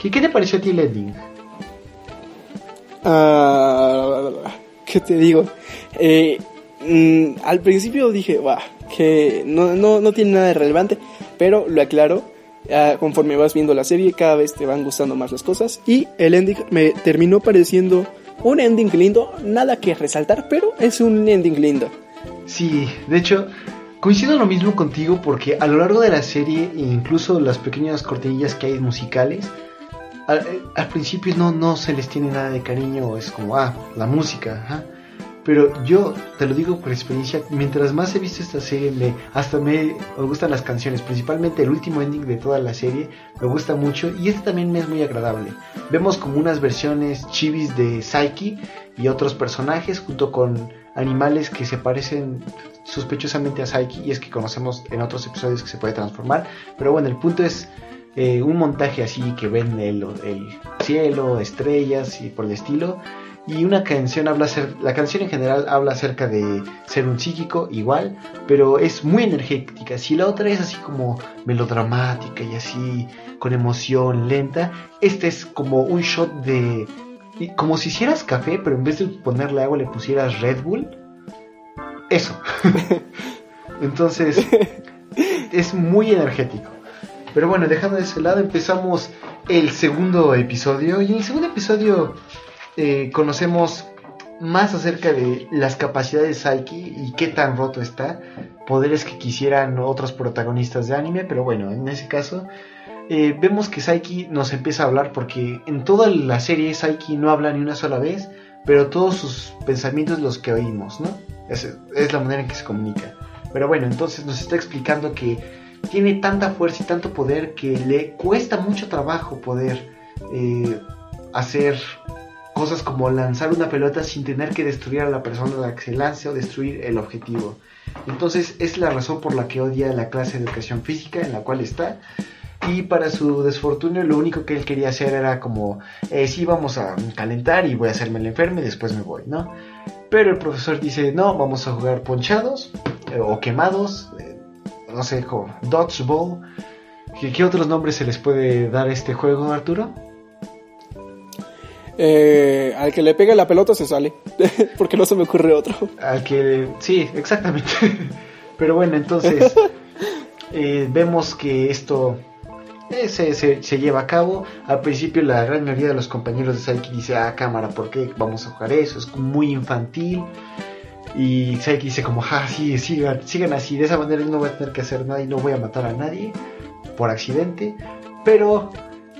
¿Qué, qué te pareció a ti el ending? Ah, ¿Qué te digo? Eh, mm, al principio dije, "Buah, que no, no, no tiene nada de relevante, pero lo aclaro. Ah, conforme vas viendo la serie, cada vez te van gustando más las cosas. Y el ending me terminó pareciendo un ending lindo, nada que resaltar, pero es un ending lindo. Sí, de hecho, coincido lo mismo contigo porque a lo largo de la serie, e incluso las pequeñas cortinillas que hay musicales, al, eh, al principio no, no se les tiene nada de cariño, es como, ah, la música, ajá. Pero yo te lo digo por experiencia, mientras más he visto esta serie, me, hasta me, gustan las canciones, principalmente el último ending de toda la serie, me gusta mucho y este también me es muy agradable. Vemos como unas versiones chivis de Psyche y otros personajes junto con animales que se parecen sospechosamente a Saiki y es que conocemos en otros episodios que se puede transformar. Pero bueno, el punto es eh, un montaje así que ven el, el, cielo, estrellas y por el estilo. Y una canción habla, la canción en general habla acerca de ser un psíquico igual, pero es muy energética. Si la otra es así como melodramática y así con emoción lenta, este es como un shot de... Como si hicieras café, pero en vez de ponerle agua le pusieras Red Bull. Eso. Entonces, es muy energético. Pero bueno, dejando de ese lado, empezamos el segundo episodio. Y en el segundo episodio eh, conocemos más acerca de las capacidades de Saiki y qué tan roto está. Poderes que quisieran otros protagonistas de anime, pero bueno, en ese caso eh, vemos que Saiki nos empieza a hablar porque en toda la serie Saiki no habla ni una sola vez, pero todos sus pensamientos los que oímos, ¿no? Es, es la manera en que se comunica. Pero bueno, entonces nos está explicando que tiene tanta fuerza y tanto poder que le cuesta mucho trabajo poder eh, hacer cosas como lanzar una pelota sin tener que destruir a la persona la que se lance o destruir el objetivo. Entonces es la razón por la que odia la clase de educación física en la cual está. Y para su desfortunio lo único que él quería hacer era como, eh, sí, vamos a calentar y voy a hacerme el enfermo y después me voy, ¿no? Pero el profesor dice, no, vamos a jugar ponchados eh, o quemados, eh, no sé, como dodgeball. ¿Qué, ¿Qué otros nombres se les puede dar a este juego, Arturo? Eh, al que le pegue la pelota se sale, porque no se me ocurre otro. Al que, sí, exactamente. Pero bueno, entonces eh, vemos que esto eh, se, se, lleva a cabo. Al principio la gran mayoría de los compañeros de Saiki dice, ah, cámara, ¿por qué vamos a jugar eso? Es muy infantil. Y Saiki dice como, ah, sí, sigan, sigan así, de esa manera no voy a tener que hacer nada y no voy a matar a nadie por accidente. Pero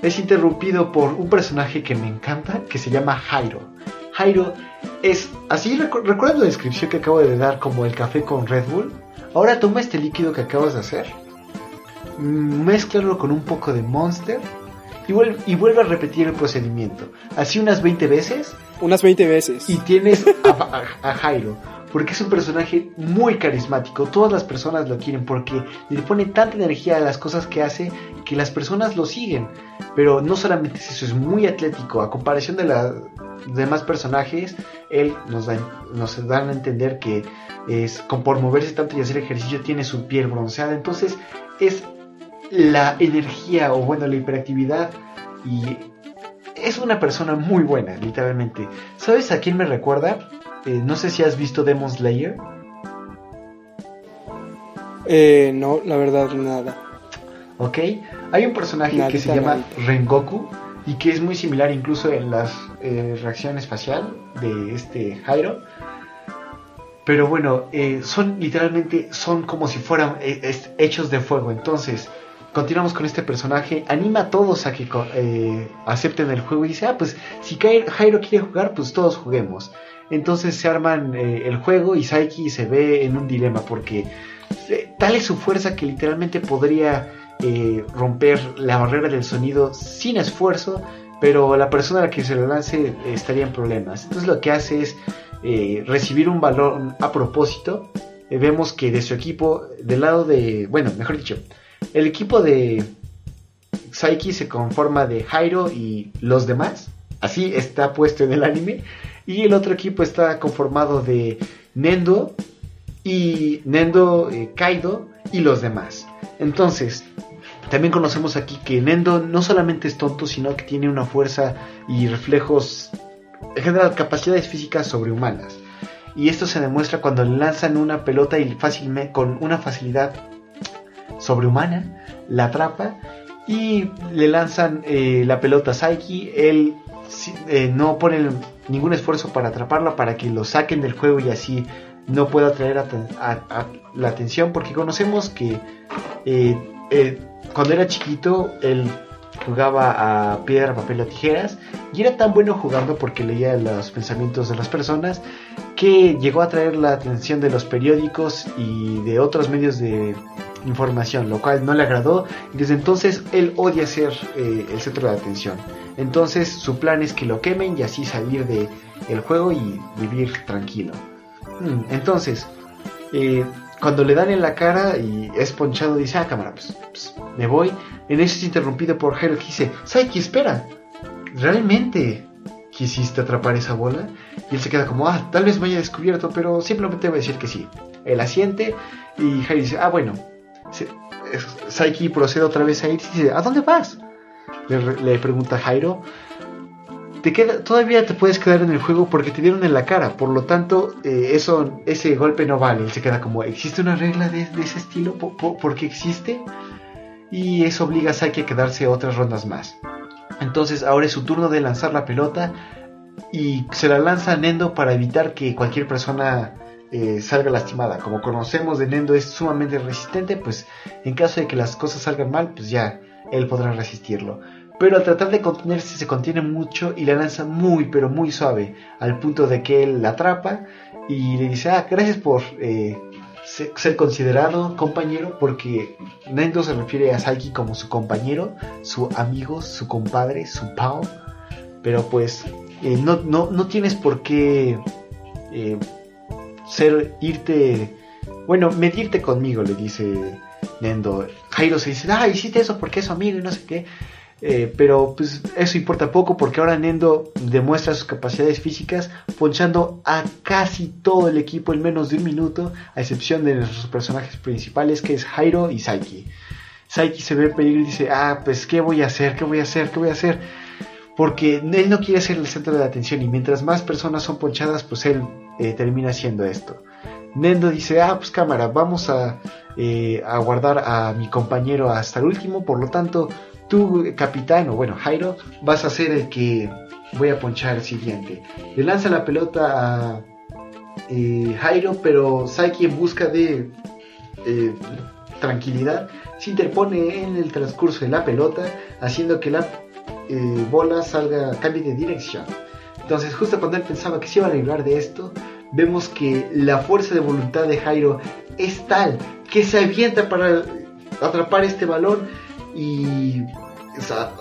es interrumpido por un personaje que me encanta, que se llama Jairo. Jairo es, así recuerda la descripción que acabo de dar como el café con Red Bull. Ahora toma este líquido que acabas de hacer, mm, mézclalo con un poco de Monster y vuelve, y vuelve a repetir el procedimiento. Así unas 20 veces. Unas 20 veces. Y tienes a Jairo porque es un personaje muy carismático. Todas las personas lo quieren porque le pone tanta energía a las cosas que hace que las personas lo siguen. Pero no solamente es eso, es muy atlético. A comparación de los demás personajes, él nos, da, dan a entender que es, con, por moverse tanto y hacer ejercicio tiene su piel bronceada. Entonces es la energía o bueno, la hiperactividad y es una persona muy buena, literalmente. ¿Sabes a quién me recuerda? Eh, no sé si has visto Demon Slayer. Eh, no, la verdad, nada. Ok, hay un personaje que se llama Rengoku y que es muy similar incluso en las eh, reacciones facial de este Jairo. Pero bueno, eh, son literalmente, son como si fueran hechos de fuego. Entonces, continuamos con este personaje, anima a todos a que acepten el juego y dice, ah, pues si Jairo quiere jugar, pues todos juguemos. Entonces se arman eh, el juego y Saiki se ve en un dilema porque eh, tal es su fuerza que literalmente podría eh, romper la barrera del sonido sin esfuerzo, pero la persona a la que se lo lance estaría en problemas. Entonces lo que hace es recibir un balón a propósito. vemos que de su equipo, del lado de, bueno, mejor dicho, el equipo de Saiki se conforma de Jairo y los demás. Así está puesto en el anime. Y el otro equipo está conformado de Nendo y Nendo, eh, Kaido y los demás. Entonces, también conocemos aquí que Nendo no solamente es tonto, sino que tiene una fuerza y reflejos, en general, capacidades físicas sobrehumanas. Y esto se demuestra cuando lanzan una pelota y fácilmente, con una facilidad sobrehumana, la atrapa y le lanzan eh, la pelota a Saiki. Él eh, no pone ningún esfuerzo para atraparla, para que lo saquen del juego y así no pueda atraer la atención, porque conocemos que eh, eh, cuando era chiquito él jugaba a piedra, papel o tijeras y era tan bueno jugando porque leía los pensamientos de las personas que llegó a atraer la atención de los periódicos y de otros medios de información, lo cual no le agradó y desde entonces él odia ser eh, el centro de atención. Entonces su plan es que lo quemen y así salir de el juego y vivir tranquilo. Hmm, entonces, eh, cuando le dan en la cara y es ponchado, dice, ah, cámara, pues, pues, me voy. En eso es interrumpido por Jairo que dice, Saiki, espera, ¿realmente quisiste atrapar esa bola? Y él se queda como, ah, tal vez me haya descubierto, pero simplemente voy a decir que sí. Él asiente y Jairo dice, ah, bueno. Saiki procede otra vez a ir y dice, ¿a dónde vas? Le, pregunta Jairo. Te queda, todavía te puedes quedar en el juego porque te dieron en la cara, por lo tanto, eh, eso, ese golpe no vale. Él se queda como, ¿existe una regla de, ese estilo? ¿Por, qué existe? Y eso obliga a Saiki a quedarse otras rondas más. Entonces ahora es su turno de lanzar la pelota y se la lanza a Nendo para evitar que cualquier persona eh, salga lastimada. Como conocemos de Nendo es sumamente resistente, pues en caso de que las cosas salgan mal, pues ya él podrá resistirlo. Pero al tratar de contenerse se contiene mucho y la lanza muy pero muy suave, al punto de que él la atrapa y le dice, ah, gracias por eh, ser considerado compañero, porque Nendo se refiere a Saiki como su compañero, su amigo, su compadre, su pao. Pero pues eh, no, no, tienes por qué eh, ser, irte, bueno, medirte conmigo, le dice Nendo. Jairo se dice, ah, hiciste eso porque es amigo y no sé qué. Eh, pero pues eso importa poco porque ahora Nendo demuestra sus capacidades físicas ponchando a casi todo el equipo en menos de un minuto, a excepción de nuestros personajes principales que es Jairo y Saiki. Saiki se ve en peligro y dice, ah, pues ¿qué voy a hacer? ¿Qué voy a hacer? ¿Qué voy a hacer? Porque él no quiere ser el centro de atención y mientras más personas son ponchadas, pues él eh, termina haciendo esto. Nendo dice, ah, pues cámara, vamos a, eh, a guardar a mi compañero hasta el último, por lo tanto, tú, capitán, o bueno, Jairo, vas a ser el que voy a ponchar el siguiente. Le lanza la pelota a eh, Jairo, pero Saiki en busca de eh, tranquilidad se interpone en el transcurso de la pelota, haciendo que la bola salga, cambie de dirección. Entonces, justo cuando él pensaba que se iba a librar de esto, vemos que la fuerza de voluntad de Jairo es tal que se avienta para atrapar este balón y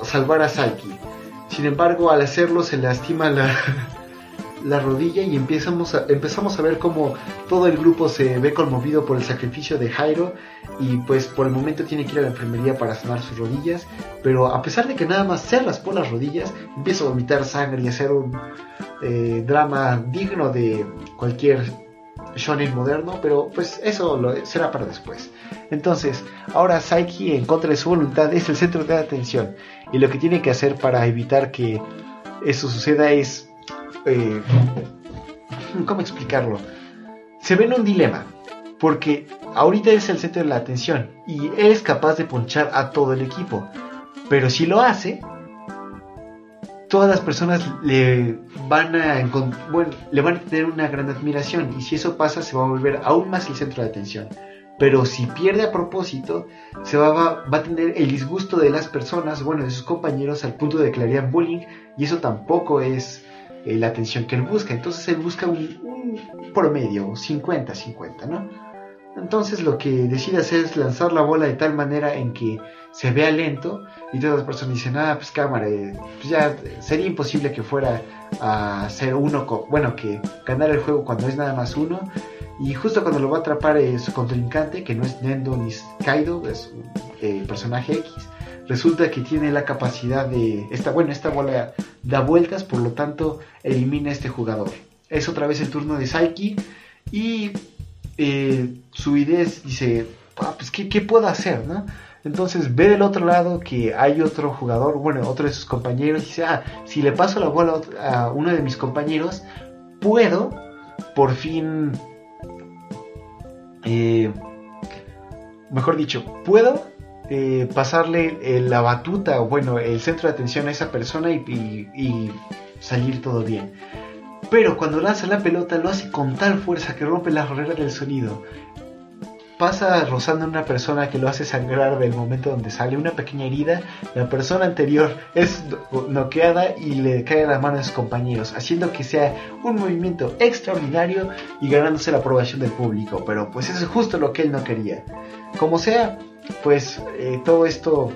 salvar a Salki. Sin embargo, al hacerlo se lastima la, la rodilla y empezamos a, empezamos a ver cómo todo el grupo se ve conmovido por el sacrificio de Jairo y pues por el momento tiene que ir a la enfermería para sanar sus rodillas, pero a pesar de que nada más se raspó las rodillas, empieza a vomitar sangre y a hacer un eh, drama digno de cualquier shonen moderno, pero pues eso lo, será para después. Entonces, ahora Saiki en contra de su voluntad es el centro de atención y lo que tiene que hacer para evitar que eso suceda es eh, ¿Cómo explicarlo? Se ve en un dilema, porque ahorita es el centro de la atención y él es capaz de ponchar a todo el equipo, pero si lo hace, todas las personas le van a bueno, le van a tener una gran admiración y si eso pasa se va a volver aún más el centro de atención. Pero si pierde a propósito, se va, va, va, a tener el disgusto de las personas, bueno, de sus compañeros, al punto de harían bullying, y eso tampoco es eh, la atención que él busca. Entonces él busca un, promedio, 50-50, ¿no? Entonces lo que decide hacer es lanzar la bola de tal manera en que se vea lento y todas las personas dicen, ah, pues cámara, eh, pues ya sería imposible que fuera a ser uno, bueno, que ganar el juego cuando es nada más uno. Y justo cuando lo va a atrapar eh, su contrincante, que no es Nendo ni Kaido, es un personaje X, resulta que tiene la capacidad de, esta, bueno, esta bola da vueltas, por lo tanto elimina a este jugador. Es otra vez el turno de Saiki y eh, su idea es, dice, ah, pues ¿qué, puedo hacer? ¿no? Entonces ve del otro lado que hay otro jugador, bueno, otro de sus compañeros, y dice, ah, si le paso la bola a uno de mis compañeros, puedo por fin... Eh, mejor dicho, puedo eh, pasarle eh, la batuta bueno, el centro de atención a esa persona y, salir todo bien. Pero cuando lanza la pelota lo hace con tal fuerza que rompe las reglas del sonido. Pasa rozando a una persona que lo hace sangrar del momento donde sale una pequeña herida. La persona anterior es noqueada y le cae la mano a sus compañeros, haciendo que sea un movimiento extraordinario y ganándose la aprobación del público. Pero pues eso es justo lo que él no quería. Como sea, pues eh, todo esto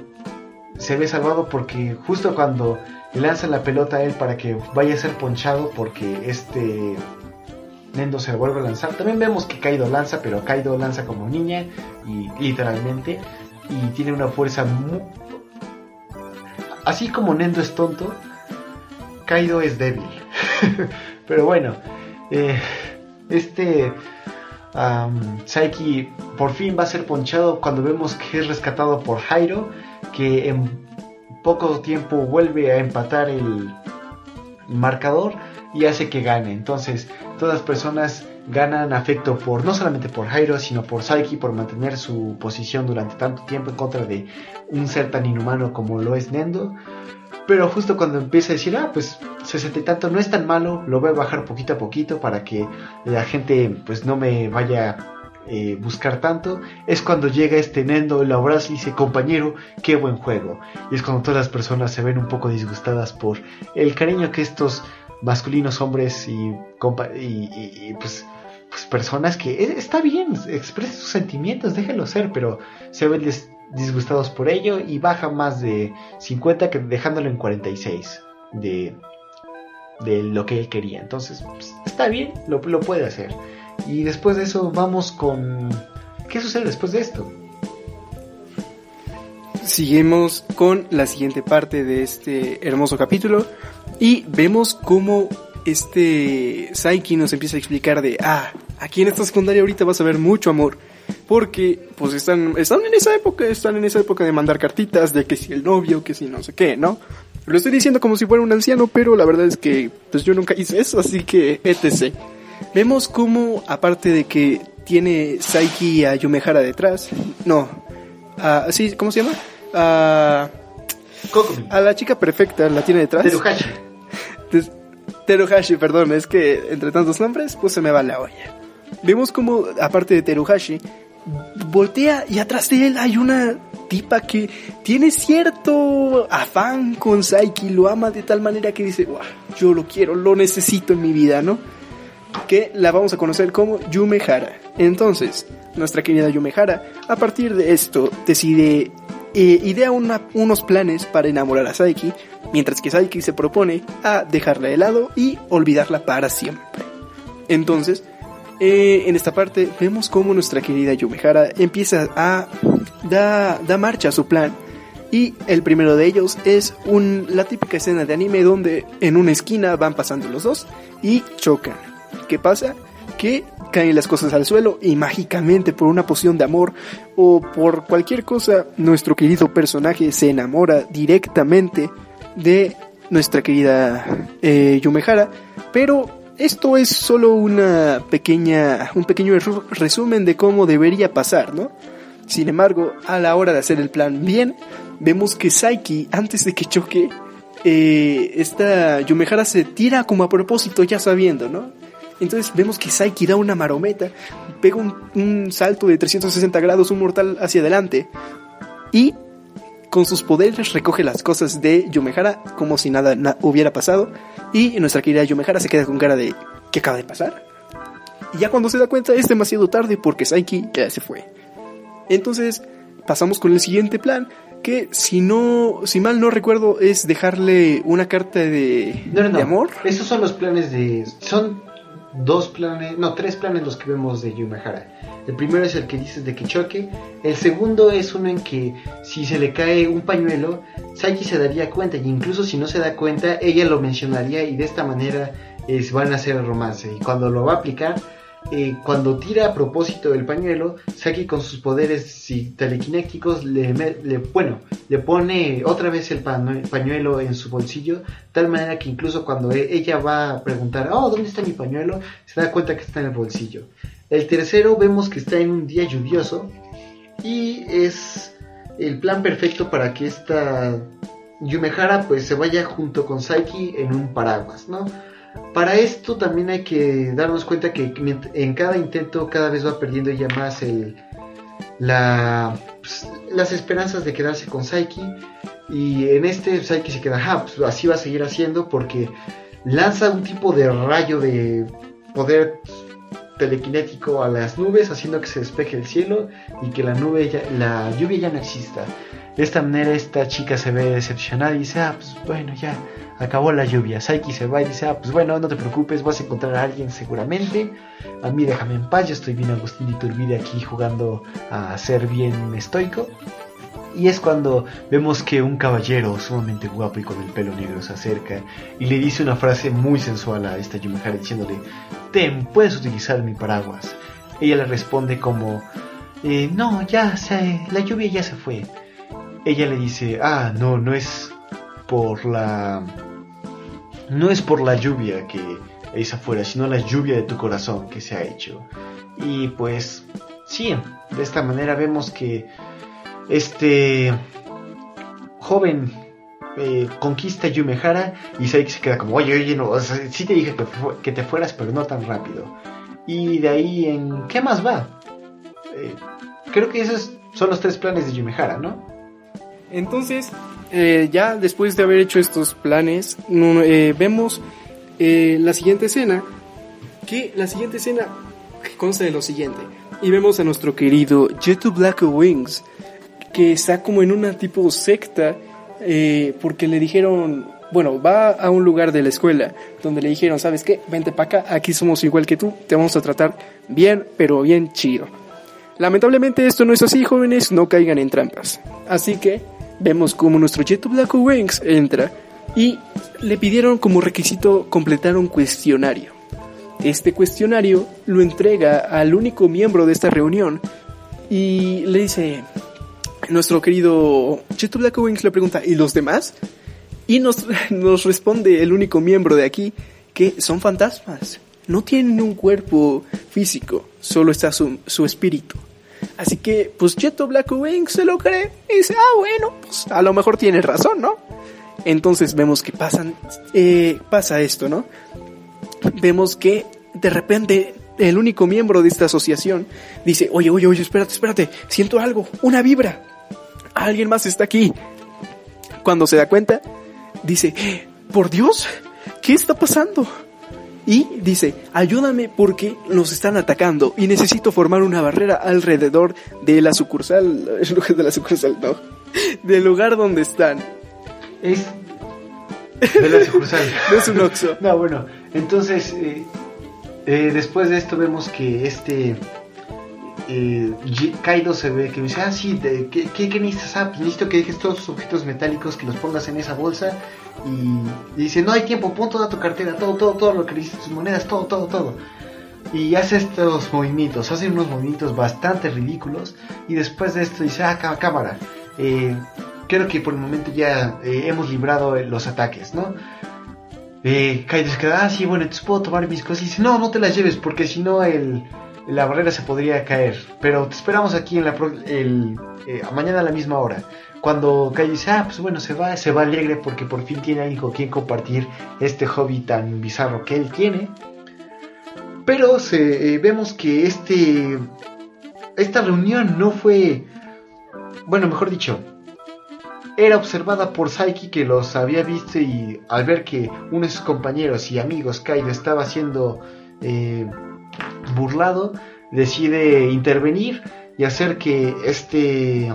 se ve salvado porque justo cuando le lanzan la pelota a él para que vaya a ser ponchado porque este Nendo se vuelve a lanzar. También vemos que Kaido lanza, pero Kaido lanza como niña, y literalmente, y tiene una fuerza muy... Así como Nendo es tonto, Kaido es débil. pero bueno, eh, este um, Saiki por fin va a ser ponchado cuando vemos que es rescatado por Jairo, que en poco tiempo vuelve a empatar el marcador y hace que gane. Entonces, todas las personas ganan afecto por no solamente por Jairo, sino por Saiki por mantener su posición durante tanto tiempo en contra de un ser tan inhumano como lo es Nendo. Pero justo cuando empieza a decir, ah, pues 60 y tanto no es tan malo, lo voy a bajar poquito a poquito para que la gente pues no me vaya eh, buscar tanto, es cuando llega este Nendo, lo abraza y dice, compañero, qué buen juego. Y es cuando todas las personas se ven un poco disgustadas por el cariño que estos masculinos hombres y, pues, pues, personas que eh, está bien, expresen sus sentimientos, déjenlo ser, pero se ven disgustados por ello y baja más de 50 que dejándolo en 46 de, de lo que él quería. Entonces, pues, está bien, lo, lo puede hacer. Y después de eso vamos con... ¿Qué sucede después de esto? Seguimos con la siguiente parte de este hermoso capítulo y vemos cómo este Saiki nos empieza a explicar de, ah, aquí en esta secundaria ahorita vas a ver mucho amor. Porque, pues están, están en esa época, están en esa época de mandar cartitas, de que si el novio, que si no sé qué, ¿no? Lo estoy diciendo como si fuera un anciano, pero la verdad es que, pues yo nunca hice eso, así que, etc. Vemos como, aparte de que tiene Saiki a Yumehara detrás, no, a, ¿sí? ¿Cómo se llama? A, a la chica perfecta la tiene detrás. Teruhashi. Teruhashi, perdón, es que entre tantos nombres, pues se me va la olla. Vemos como, aparte de Teruhashi, voltea y atrás de él hay una tipa que tiene cierto afán con Saiki, lo ama de tal manera que dice, yo lo quiero, lo necesito en mi vida, ¿no? que la vamos a conocer como Yumehara. Entonces, nuestra querida Yumehara, a partir de esto, decide, eh, idea unos planes para enamorar a Saiki, mientras que Saiki se propone a dejarla de lado y olvidarla para siempre. Entonces, eh, en esta parte vemos cómo nuestra querida Yumehara empieza a da, marcha a su plan. Y el primero de ellos es la típica escena de anime donde en una esquina van pasando los dos y chocan. ¿Qué pasa? Que caen las cosas al suelo y mágicamente por una poción de amor o por cualquier cosa, nuestro querido personaje se enamora directamente de nuestra querida eh, Yumehara. Pero esto es solo una pequeña, un pequeño resumen de cómo debería pasar, ¿no? Sin embargo, a la hora de hacer el plan bien, vemos que Saiki, antes de que choque, eh, esta Yumehara se tira como a propósito, ya sabiendo, ¿no? Entonces vemos que Saiki da una marometa, pega un, salto de 360 grados, un mortal hacia adelante, y con sus poderes recoge las cosas de Yumehara como si nada hubiera pasado, y nuestra querida Yumehara se queda con cara de ¿qué acaba de pasar? Y ya cuando se da cuenta es demasiado tarde porque Saiki ya se fue. Entonces pasamos con el siguiente plan, que si no, si mal no recuerdo, es dejarle una carta de, de amor. Esos son los planes de, son dos planes, no, tres planes los que vemos de Yumehara. El primero es el que dices de que choque. El segundo es uno en que si se le cae un pañuelo, Saiki se daría cuenta. Y incluso si no se da cuenta, ella lo mencionaría y de esta manera es, van a hacer el romance. Y cuando lo va a aplicar, eh, cuando tira a propósito el pañuelo, Saki con sus poderes telequinéticos le, bueno, le pone otra vez el pañuelo en su bolsillo, tal manera que incluso cuando e, ella va a preguntar, oh, ¿dónde está mi pañuelo? Se da cuenta que está en el bolsillo. El tercero vemos que está en un día lluvioso y es el plan perfecto para que esta Yumehara pues se vaya junto con Saiki en un paraguas, ¿no? Para esto también hay que darnos cuenta que en cada intento cada vez va perdiendo ya más el, la, pues, las esperanzas de quedarse con Saiki. Y en este Saiki se queda, ah, pues así va a seguir haciendo porque lanza un tipo de rayo de poder telequinético a las nubes, haciendo que se despeje el cielo y que la nube la lluvia ya no exista. De esta manera esta chica se ve decepcionada y dice, ah, pues bueno, ya acabó la lluvia. Saiki se va y dice, ah, pues bueno, no te preocupes, vas a encontrar a alguien seguramente. A mí déjame en paz, yo estoy bien Agustín y Turbide aquí jugando a ser bien estoico. Y es cuando vemos que un caballero sumamente guapo y con el pelo negro se acerca y le dice una frase muy sensual a esta Yumehara diciéndole, Ten, puedes utilizar mi paraguas. Ella le responde como, eh, no, ya, se, la lluvia ya se fue. Ella le dice, ah, no, no es por la... No es por la lluvia que es afuera, sino la lluvia de tu corazón que se ha hecho. Y pues, sí, de esta manera vemos que este joven eh, conquista Yumehara y Saiki se queda como, oye, oye, no, o sí te dije que, que, te fueras, pero no tan rápido. Y de ahí en, ¿qué más va? Eh, creo que esos son los tres planes de Yumehara, ¿no? Entonces, eh, ya después de haber hecho estos planes, eh, vemos la siguiente escena, que la siguiente escena consta de lo siguiente. Y vemos a nuestro querido Jet Black Wings, que está como en una tipo secta, porque le dijeron, bueno, va a un lugar de la escuela, donde le dijeron, ¿sabes qué? Vente para acá, aquí somos igual que tú, te vamos a tratar bien, pero bien chido. Lamentablemente esto no es así, jóvenes, no caigan en trampas. Así que vemos como nuestro Jet Black Wings entra y le pidieron como requisito completar un cuestionario. Este cuestionario lo entrega al único miembro de esta reunión y le dice, nuestro querido Jet Black Wings le pregunta, ¿y los demás? Y nos, nos responde el único miembro de aquí que son fantasmas. No tienen un cuerpo físico, solo está su, su espíritu. Así que, pues Jeto Blackwing se lo cree y dice, ah, bueno, pues a lo mejor tiene razón, ¿no? Entonces vemos que pasan, eh, pasa esto, ¿no? Vemos que de repente el único miembro de esta asociación dice, oye, oye, oye, espérate, espérate, siento algo, una vibra. Alguien más está aquí. Cuando se da cuenta, dice, por Dios, ¿qué está pasando? y dice, ayúdame porque nos están atacando y necesito formar una barrera alrededor de la sucursal, de la sucursal, no, del lugar donde están. Es de la sucursal. no es un oxo. No, bueno, entonces, eh, eh, después de esto vemos que este eh, Kaido se ve que me dice, ah, sí, ¿qué, qué, necesitas? Ah, pues necesito que dejes todos los objetos metálicos, que los pongas en esa bolsa. Y, dice, no hay tiempo, pon toda tu cartera, todo, todo, todo lo que necesitas, tus monedas, todo, todo, todo. Y hace estos movimientos, hace unos movimientos bastante ridículos. Y después de esto dice, ah, cámara, eh, creo que por el momento ya eh, hemos librado los ataques, ¿no? Kaido se queda, ah, sí, bueno, entonces puedo tomar mis cosas. Y dice, no, no te las lleves, porque si no el la barrera se podría caer. Pero te esperamos aquí en la el, eh, mañana a la misma hora. Cuando Kai dice, ah, pues bueno, se va, se va alegre porque por fin tiene alguien con quien compartir este hobby tan bizarro que él tiene. Pero eh, vemos que este, esta reunión no fue, bueno, mejor dicho, era observada por Saiki que los había visto y al ver que uno de sus compañeros y amigos, Kaido, estaba siendo eh, burlado, decide intervenir y hacer que este,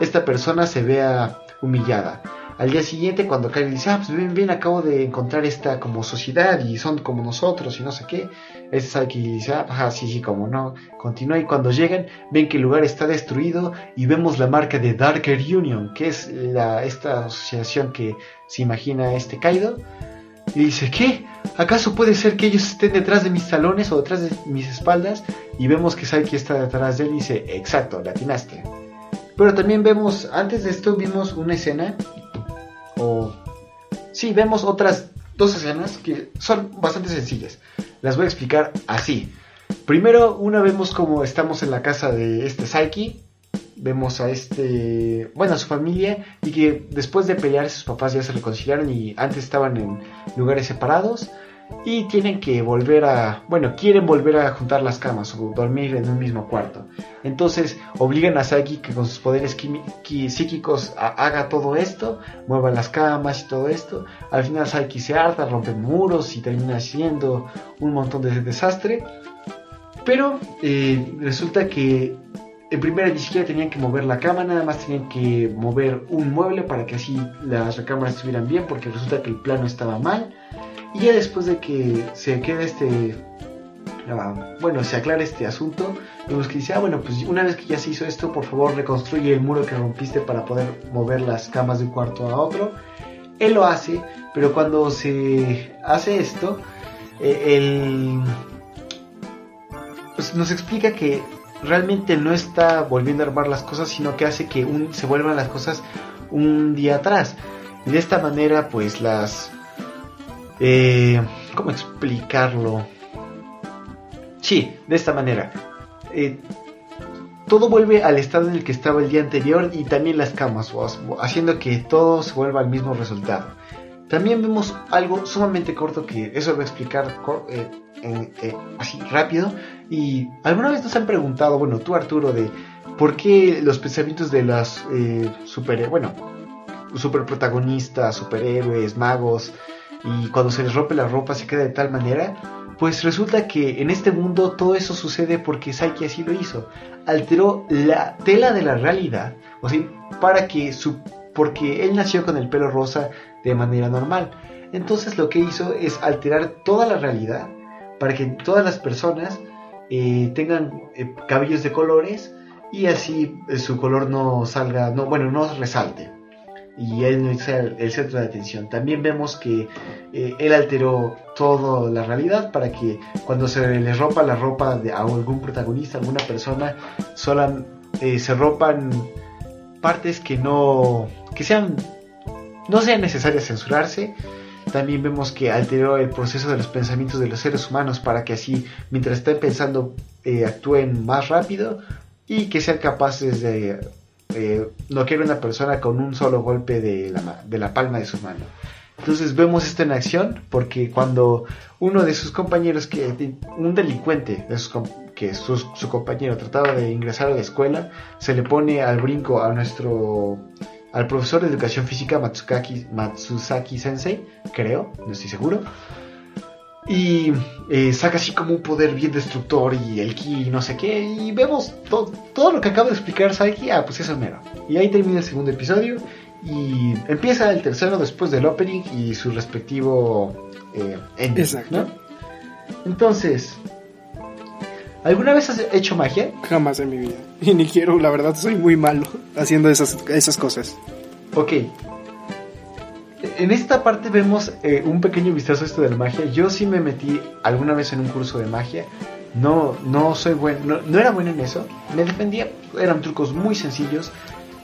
esta persona se vea humillada. Al día siguiente, cuando Kyle dice, ah, pues bien, bien, acabo de encontrar esta como sociedad y son como nosotros y no sé qué, este sabe que dice, ah, sí, sí, como no, continúa y cuando llegan, ven que el lugar está destruido y vemos la marca de Darker Union, que es la, esta asociación que se imagina este Kaido y dice, ¿qué? ¿Acaso puede ser que ellos estén detrás de mis talones o detrás de mis espaldas? Y vemos que Saiki está detrás de él y dice, exacto, latinaste. Pero también vemos, antes de esto vimos una escena, o... Sí, vemos otras dos escenas que son bastante sencillas. Las voy a explicar así. Primero, una vemos como estamos en la casa de este Saiki vemos a este, bueno, a su familia y que después de pelear sus papás ya se reconciliaron y antes estaban en lugares separados y tienen que volver a, bueno, quieren volver a juntar las camas o dormir en un mismo cuarto. Entonces obligan a Saki que con sus poderes psíquicos haga todo esto, mueva las camas y todo esto. Al final Saki se harta, rompe muros y termina haciendo un montón de desastre. Pero eh, resulta que en primera ni siquiera tenían que mover la cama, nada más tenían que mover un mueble para que así las recámaras estuvieran bien, porque resulta que el plano estaba mal. Y ya después de que se quede este, ah, bueno, se aclara este asunto, vemos que dice, ah, bueno, pues una vez que ya se hizo esto, por favor reconstruye el muro que rompiste para poder mover las camas de un cuarto a otro. Él lo hace, pero cuando se hace esto, eh, él pues, nos explica que realmente no está volviendo a armar las cosas, sino que hace que un, se vuelvan las cosas un día atrás. Y de esta manera, pues las... Eh, ¿Cómo explicarlo? Sí, de esta manera. Eh, todo vuelve al estado en el que estaba el día anterior y también las camas, haciendo que todo se vuelva al mismo resultado. También vemos algo sumamente corto que eso voy a explicar eh, eh, así rápido. Y alguna vez nos han preguntado, bueno, tú Arturo, de por qué los pensamientos de las eh, super, bueno, protagonistas, superhéroes, magos, y cuando se les rompe la ropa se queda de tal manera. Pues resulta que en este mundo todo eso sucede porque Saiki así lo hizo. Alteró la tela de la realidad, o sea, para que su, porque él nació con el pelo rosa de manera normal. Entonces lo que hizo es alterar toda la realidad para que todas las personas eh, tengan eh, cabellos de colores y así eh, su color no salga, no, bueno, no resalte y él no sea el, centro de atención. También vemos que él alteró toda la realidad para que cuando se le rompa la ropa de, a algún protagonista, alguna persona, sola, se rompan partes que no, que sean, no sean necesarias censurarse también vemos que alteró el proceso de los pensamientos de los seres humanos para que así, mientras estén pensando, eh, actúen más rápido y que sean capaces de eh, noquear a una persona con un solo golpe de la, de la palma de su mano. Entonces vemos esto en acción porque cuando uno de sus compañeros, que un delincuente, que su, su compañero trataba de ingresar a la escuela, se le pone al brinco a nuestro al profesor de educación física Matsukaki, Matsusaki Sensei, creo, no estoy seguro. Y eh, saca así como un poder bien destructor y el ki y no sé qué. Y vemos todo lo que acaba de explicar Saiki. Ah, pues eso es mero. Y ahí termina el segundo episodio. Y empieza el tercero después del opening y su respectivo eh, ending. Exacto. Entonces, ¿alguna vez has hecho magia? Jamás en mi vida. Y ni quiero, la verdad, soy muy malo haciendo esas, esas cosas. Ok. En esta parte vemos eh, un pequeño vistazo a esto de la magia. Yo sí me metí alguna vez en un curso de magia. No, no soy bueno, no, era bueno en eso. Me defendía, eran trucos muy sencillos.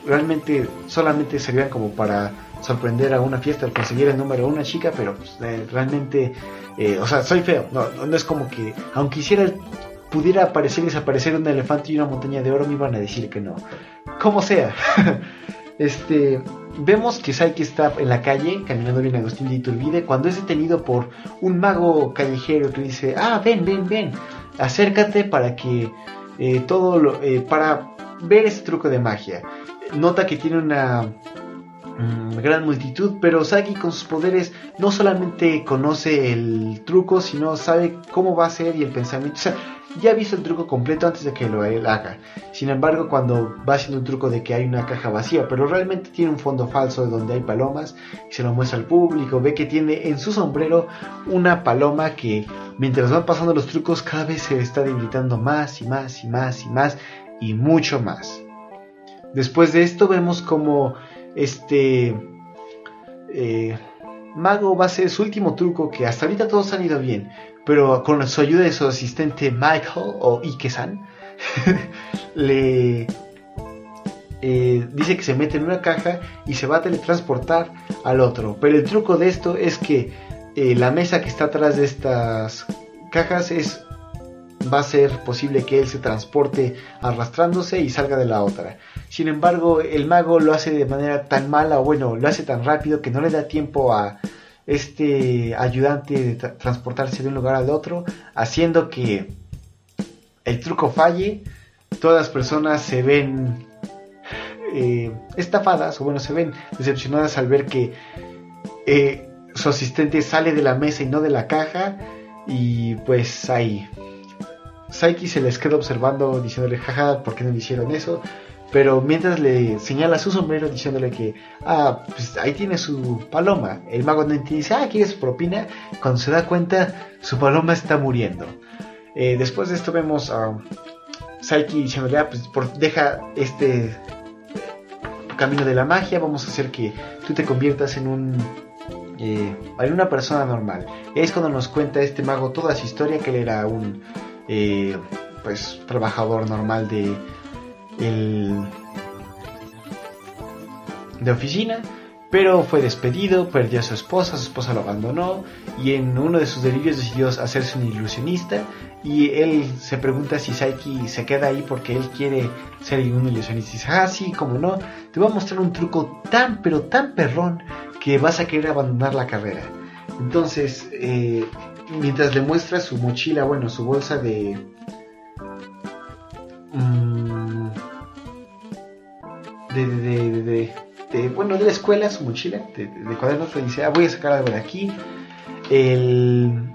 Realmente solamente servían como para sorprender a una fiesta conseguir el número de una chica, pero pues, eh, realmente, eh, o sea, soy feo. No, no es como que, aunque hiciera el pudiera aparecer y desaparecer un elefante y una montaña de oro, me iban a decir que no. Como sea. este, vemos que Saiki está en la calle, caminando bien Agustín de Iturbide, cuando es detenido por un mago callejero que dice, ah, ven, ven, ven, acércate para que eh, todo lo, eh, para ver ese truco de magia. Nota que tiene una mm, gran multitud, pero Saki con sus poderes no solamente conoce el truco, sino sabe cómo va a ser y el pensamiento. O sea, ya ha visto el truco completo antes de que lo haga. Sin embargo, cuando va haciendo un truco de que hay una caja vacía, pero realmente tiene un fondo falso donde hay palomas, y se lo muestra al público, ve que tiene en su sombrero una paloma que mientras van pasando los trucos cada vez se está debilitando más y más y más y más y mucho más. Después de esto vemos como este eh, mago va a hacer su último truco que hasta ahorita todos han ido bien, pero con su ayuda de su asistente Michael o Ike-san, le eh, dice que se mete en una caja y se va a teletransportar al otro. Pero el truco de esto es que eh, la mesa que está atrás de estas cajas es va a ser posible que él se transporte arrastrándose y salga de la otra. Sin embargo, el mago lo hace de manera tan mala, bueno, lo hace tan rápido que no le da tiempo a este ayudante de transportarse de un lugar al otro, haciendo que el truco falle, todas las personas se ven eh, estafadas o bueno, se ven decepcionadas al ver que eh, su asistente sale de la mesa y no de la caja y pues ahí Saiki se les queda observando diciéndole, jaja, ¿por qué no le hicieron eso? Pero mientras le señala su sombrero diciéndole que, ah, pues ahí tiene su paloma. El mago no dice, ah, ¿quieres propina? Cuando se da cuenta, su paloma está muriendo. Eh, después de esto vemos a Saiki diciéndole, ah, pues deja este camino de la magia, vamos a hacer que tú te conviertas en un eh, en una persona normal. Es cuando nos cuenta este mago toda su historia, que él era un eh, pues trabajador normal de el, de oficina, pero fue despedido, perdió a su esposa, su esposa lo abandonó y en uno de sus delirios decidió hacerse un ilusionista y él se pregunta si Saiki se queda ahí porque él quiere ser un ilusionista. Y dice, ah, sí, como no, te voy a mostrar un truco tan, pero tan perrón que vas a querer abandonar la carrera. Entonces, eh, mientras le muestra su mochila, bueno, su bolsa de... de, de, de, bueno, de la escuela, su mochila de, cuadernos, le dice, ah, voy a sacar algo de aquí. El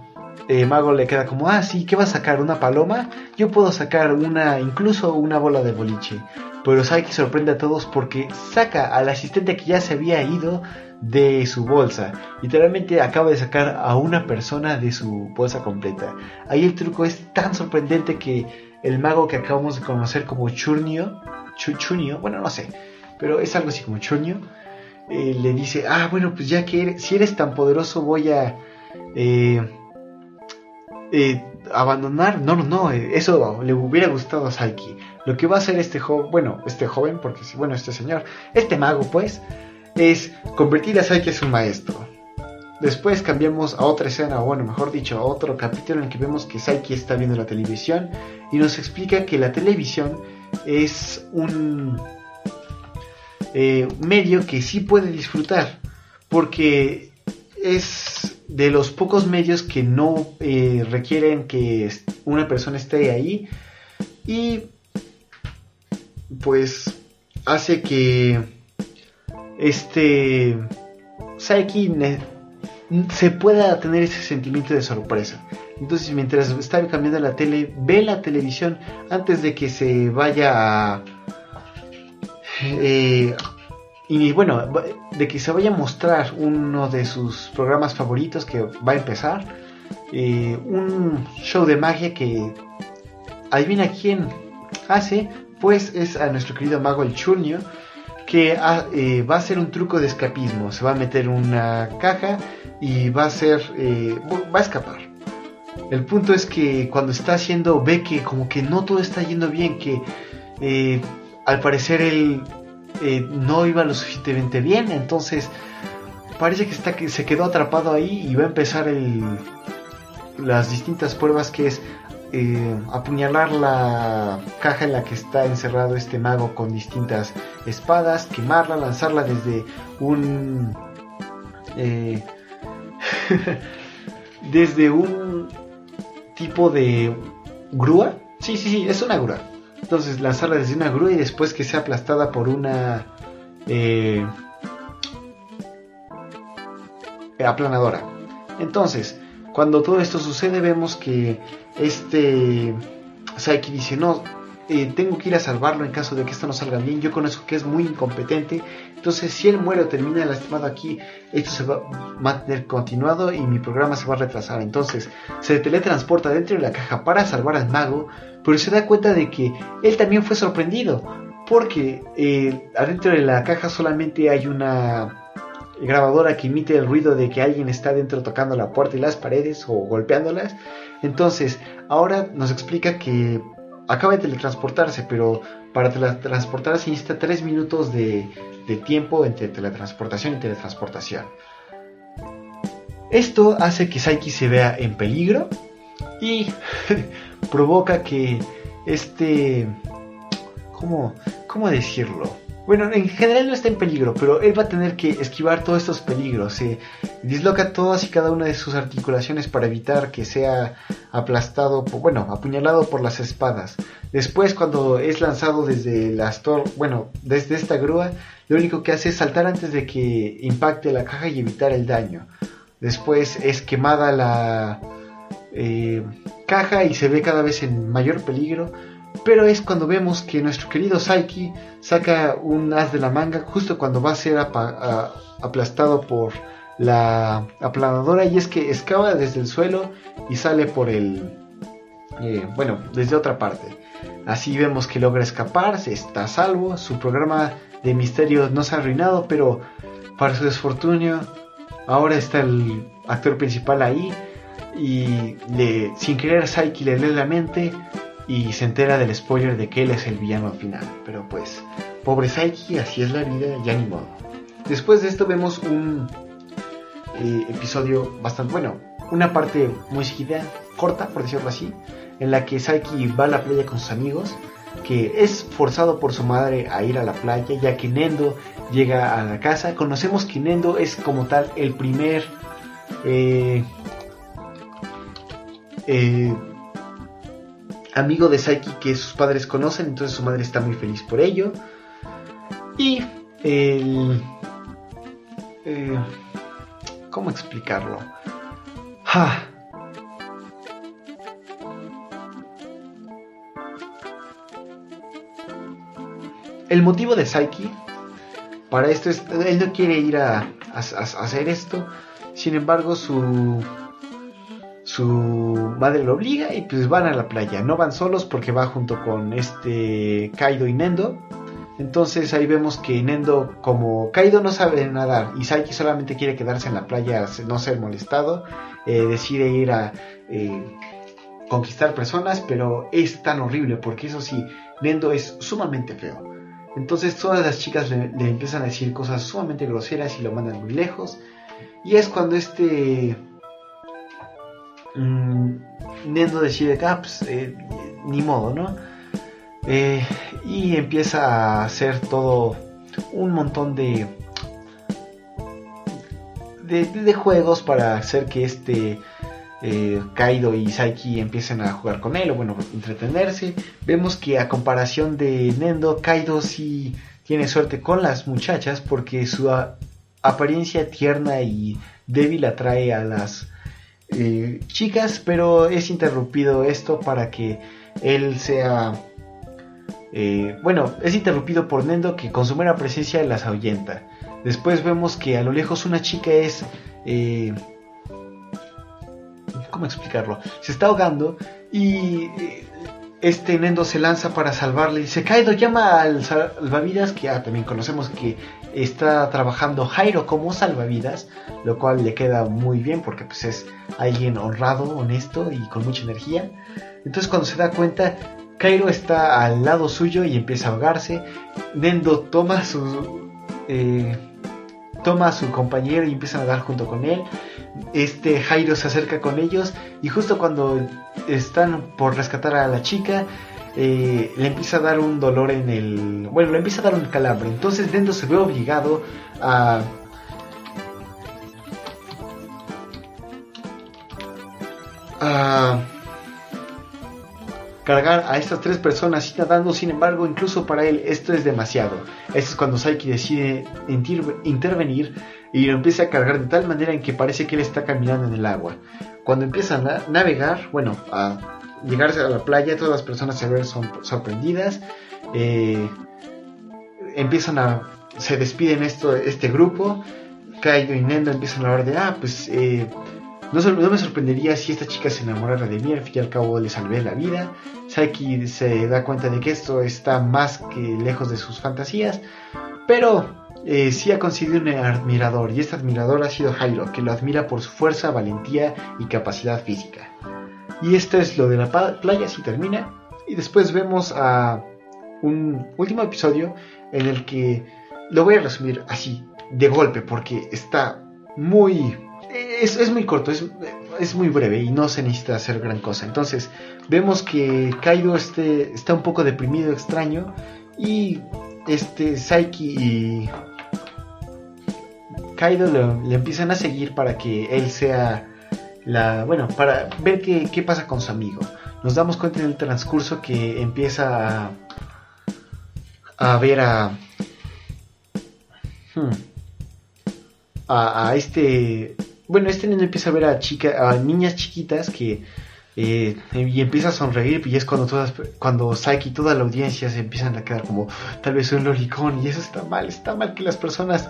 eh, mago le queda como, ah, sí, ¿qué vas a sacar? ¿Una paloma? Yo puedo sacar una, incluso una bola de boliche. Pero Saiki sorprende a todos porque saca al asistente que ya se había ido de su bolsa. Literalmente acaba de sacar a una persona de su bolsa completa. Ahí el truco es tan sorprendente que el mago que acabamos de conocer como Churnio, Chunio, bueno, no sé, pero es algo así como Churnio, eh, le dice, ah, bueno, pues ya que eres, si eres tan poderoso voy a... Eh, eh, abandonar, no, no, no, eso le hubiera gustado a Saiki. Lo que va a hacer este joven, bueno, este joven, porque bueno, este señor, este mago, pues, es convertir a Saiki en su maestro. Después cambiamos a otra escena, o bueno, mejor dicho, a otro capítulo en el que vemos que Saiki está viendo la televisión y nos explica que la televisión es un eh, medio que sí puede disfrutar, porque es de los pocos medios que no eh, requieren que una persona esté ahí y pues hace que este Saiki se pueda tener ese sentimiento de sorpresa. Entonces mientras está cambiando la tele, ve la televisión antes de que se vaya a... Eh, y bueno, de que se vaya a mostrar uno de sus programas favoritos que va a empezar. Eh, un show de magia que adivina quién hace, pues es a nuestro querido mago el Churnio que eh, va a ser un truco de escapismo. Se va a meter una caja y va a ser, va a escapar. El punto es que cuando está haciendo, ve que como que no todo está yendo bien, que al parecer él no iba lo suficientemente bien, entonces parece que, está, que se quedó atrapado ahí y va a empezar el, las distintas pruebas que es eh, apuñalar la caja en la que está encerrado este mago con distintas espadas, quemarla, lanzarla desde un... Eh, desde un tipo de grúa. Sí, sí, sí, es una grúa. Entonces lanzarla desde una grúa y después que sea aplastada por una... Eh, aplanadora. Entonces, cuando todo esto sucede vemos que este Saiki dice, no, eh, tengo que ir a salvarlo en caso de que esto no salga bien, yo conozco que es muy incompetente, entonces si él muere o termina lastimado aquí, esto se va a mantener continuado y mi programa se va a retrasar. Entonces se teletransporta dentro de la caja para salvar al mago, pero se da cuenta de que él también fue sorprendido, porque eh, adentro de la caja solamente hay una grabadora que emite el ruido de que alguien está dentro tocando la puerta y las paredes o golpeándolas. Entonces, ahora nos explica que acaba de teletransportarse, pero para teletransportarse necesita 3 minutos de, tiempo entre teletransportación y teletransportación. Esto hace que Saiki se vea en peligro y provoca que este... ¿Cómo, cómo decirlo? Bueno, en general no está en peligro, pero él va a tener que esquivar todos estos peligros. Se disloca todas y cada una de sus articulaciones para evitar que sea aplastado, bueno, apuñalado por las espadas. Después, cuando es lanzado desde las bueno, desde esta grúa, lo único que hace es saltar antes de que impacte la caja y evitar el daño. Después es quemada la, eh, caja y se ve cada vez en mayor peligro. Pero es cuando vemos que nuestro querido Saiki saca un as de la manga justo cuando va a ser aplastado por la aplanadora y es que excava desde el suelo y sale por el... Eh, bueno, desde otra parte. Así vemos que logra escapar, se está a salvo, su programa de misterio no se ha arruinado, pero para su desfortunio ahora está el actor principal ahí y le, sin querer Saiki le lee la mente y se entera del spoiler de que él es el villano al final. Pero pues, pobre Saiki, así es la vida, ya ni modo. Después de esto vemos un eh, episodio bastante bueno, una parte muy seguida, corta por decirlo así, en la que Saiki va a la playa con sus amigos, que es forzado por su madre a ir a la playa, ya que Nendo llega a la casa. Conocemos que Nendo es como tal el primer eh, eh, amigo de Saiki que sus padres conocen, entonces su madre está muy feliz por ello. Y el... Eh, ¿Cómo explicarlo? ¡Ja! El motivo de Saiki para esto es, él no quiere ir a, hacer esto, sin embargo su su madre lo obliga y pues van a la playa. No van solos porque va junto con este Kaido y Nendo. Entonces ahí vemos que Nendo, como Kaido no sabe nadar y Saiki solamente quiere quedarse en la playa, no ser molestado, eh, decide ir a eh, conquistar personas, pero es tan horrible porque eso sí, Nendo es sumamente feo. Entonces todas las chicas le, empiezan a decir cosas sumamente groseras y lo mandan muy lejos. Y es cuando este Nendo decide que ah, pues, eh, ni modo, ¿no? Eh, y empieza a hacer todo un montón de, de, juegos para hacer que este eh, Kaido y Saiki empiezan a jugar con él, o bueno, entretenerse. Vemos que a comparación de Nendo, Kaido sí tiene suerte con las muchachas porque su apariencia tierna y débil atrae a las eh, chicas, pero es interrumpido esto para que él sea... Eh, bueno, es interrumpido por Nendo que con su mera presencia las ahuyenta. Después vemos que a lo lejos una chica es ¿cómo explicarlo? Se está ahogando y eh, este Nendo se lanza para salvarle y dice, Kaido llama al salvavidas, que ah, también conocemos que está trabajando Jairo como salvavidas, lo cual le queda muy bien porque pues es alguien honrado, honesto y con mucha energía. Entonces cuando se da cuenta, Cairo está al lado suyo y empieza a ahogarse. Nendo toma su... Eh, toma a su compañero y empieza a nadar junto con él este Jairo se acerca con ellos y justo cuando están por rescatar a la chica, eh, le empieza a dar un dolor en el... Bueno, le empieza a dar un calambre. Entonces Dendo se ve obligado a... a cargar a estas tres personas y nadando, sin embargo, incluso para él esto es demasiado. Esto es cuando Saiki decide intervenir y lo empieza a cargar de tal manera en que parece que él está caminando en el agua. Cuando empieza a navegar, bueno, a llegarse a la playa, todas las personas se ven sorprendidas, eh, empiezan a, se despiden esto, este grupo, Kaido y Nendo empiezan a hablar de, ah, pues, eh, no, me sorprendería si esta chica se enamorara de mí, al fin y al cabo le salvé la vida. Saiki se da cuenta de que esto está más que lejos de sus fantasías, pero eh, sí ha conseguido un admirador y este admirador ha sido Jairo, que lo admira por su fuerza, valentía y capacidad física. Y esto es lo de la playa, si termina. Y después vemos a un último episodio en el que lo voy a resumir así, de golpe, porque está muy... Es, es muy corto, es, es, muy breve y no se necesita hacer gran cosa. Entonces, vemos que Kaido este, está un poco deprimido, extraño, y este Saiki y Kaido le empiezan a seguir para que él sea la. Bueno, para ver qué, pasa con su amigo. Nos damos cuenta en el transcurso que empieza a. a ver a. Hmm, a, este. Bueno, este niño empieza a ver a, chica, a niñas chiquitas que eh, y empieza a sonreír y es cuando todas, cuando Saiki y toda la audiencia se empiezan a quedar como tal vez un lolicón y eso está mal, está mal que las personas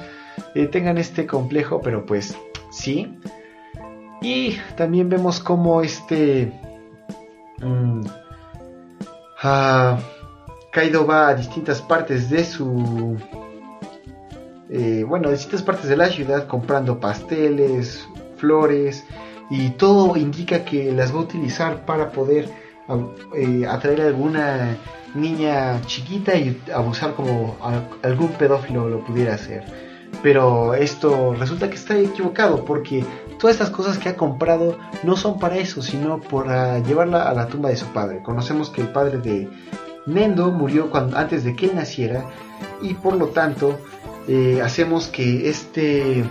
eh, tengan este complejo, pero pues sí. Y también vemos como este mm, Kaido va a distintas partes de su eh, bueno, distintas partes de la ciudad comprando pasteles, flores y todo indica que las va a utilizar para poder eh, atraer a alguna niña chiquita y abusar como algún pedófilo lo pudiera hacer. Pero esto resulta que está equivocado porque todas estas cosas que ha comprado no son para eso, sino para llevarla a la tumba de su padre. Conocemos que el padre de Nendo murió cuando, antes de que él naciera y por lo tanto eh, hacemos que este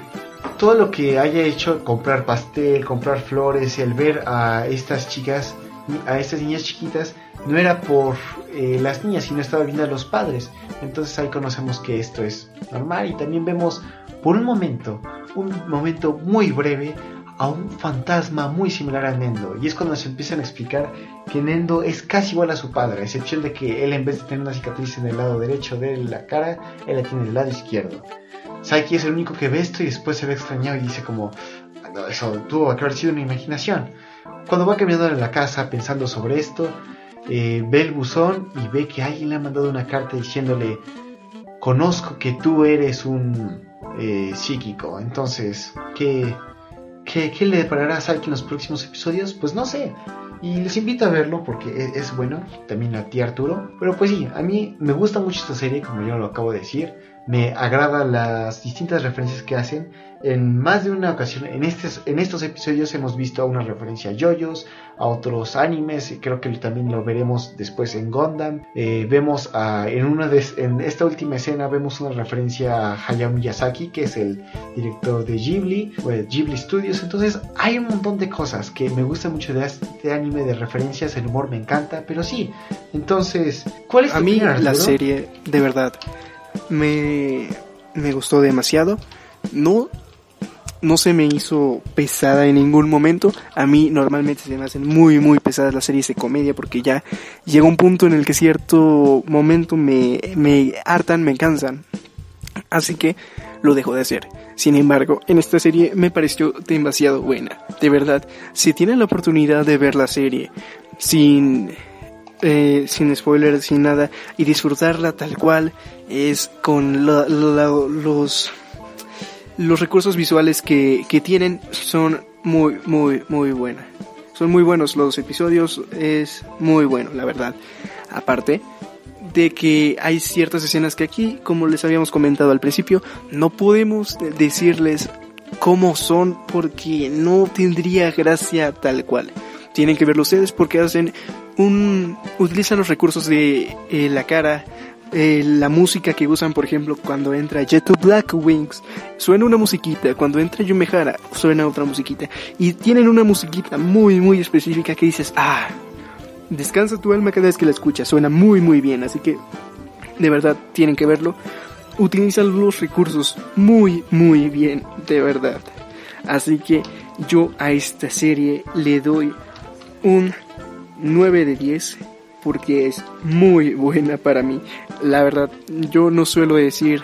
todo lo que haya hecho comprar pastel, comprar flores el ver a estas chicas, a estas niñas chiquitas, no era por eh, las niñas, sino estaba viendo a los padres. Entonces ahí conocemos que esto es normal y también vemos por un momento, un momento muy breve, a un fantasma muy similar a Nendo. Y es cuando se empiezan a explicar que Nendo es casi igual a su padre, a excepción de que él en vez de tener una cicatriz en el lado derecho de la cara, él la tiene en el lado izquierdo. Saiki es el único que ve esto y después se ve extrañado y dice como, eso tuvo que haber sido una imaginación. Cuando va caminando en la casa pensando sobre esto, eh, ve el buzón y ve que alguien le ha mandado una carta diciéndole, conozco que tú eres un eh, psíquico, entonces, ¿qué, qué, qué le deparará a en los próximos episodios? Pues no sé. Y les invito a verlo porque es, es bueno, también a ti Arturo. Pero pues sí, a mí me gusta mucho esta serie, como yo lo acabo de decir me agrada las distintas referencias que hacen. En más de una ocasión, en, estos, en estos episodios hemos visto una referencia a yoyos, a otros animes, y creo que también lo veremos después en Gundam. Eh, vemos a, en, una de, en esta última escena vemos una referencia a Hayao Miyazaki, que es el director de Ghibli, o de Ghibli Studios. Entonces hay un montón de cosas que me gusta mucho de este anime, de referencias, el humor me encanta, pero sí. Entonces, ¿cuál es tu A mí la serie, de verdad me, me gustó demasiado. No, no se me hizo pesada en ningún momento. A mí normalmente se me hacen muy, muy pesadas las series de comedia porque ya llega un punto en el que cierto momento me, me hartan, me cansan. Así que lo dejo de hacer. Sin embargo, en esta serie me pareció demasiado buena. De verdad, si tienen la oportunidad de ver la serie sin eh, sin spoilers, sin nada, y disfrutarla tal cual es con los, los recursos visuales que, que tienen son muy, muy, muy buenos. Son muy buenos los episodios, es muy bueno, la verdad. Aparte de que hay ciertas escenas que aquí, como les habíamos comentado al principio, no podemos decirles cómo son porque no tendría gracia tal cual. Tienen que verlo ustedes porque hacen un, utilizan los recursos de eh, la cara, eh, la música que usan, por ejemplo, cuando entra Jet Black Wings, suena una musiquita, cuando entra Yumehara, suena otra musiquita, y tienen una musiquita muy, muy específica que dices, ah, descansa tu alma cada vez que la escuchas, suena muy, muy bien, así que de verdad tienen que verlo. Utilizan los recursos muy, muy bien, de verdad. Así que yo a esta serie le doy un 9 de 10 porque es muy buena para mí. La verdad, yo no suelo decir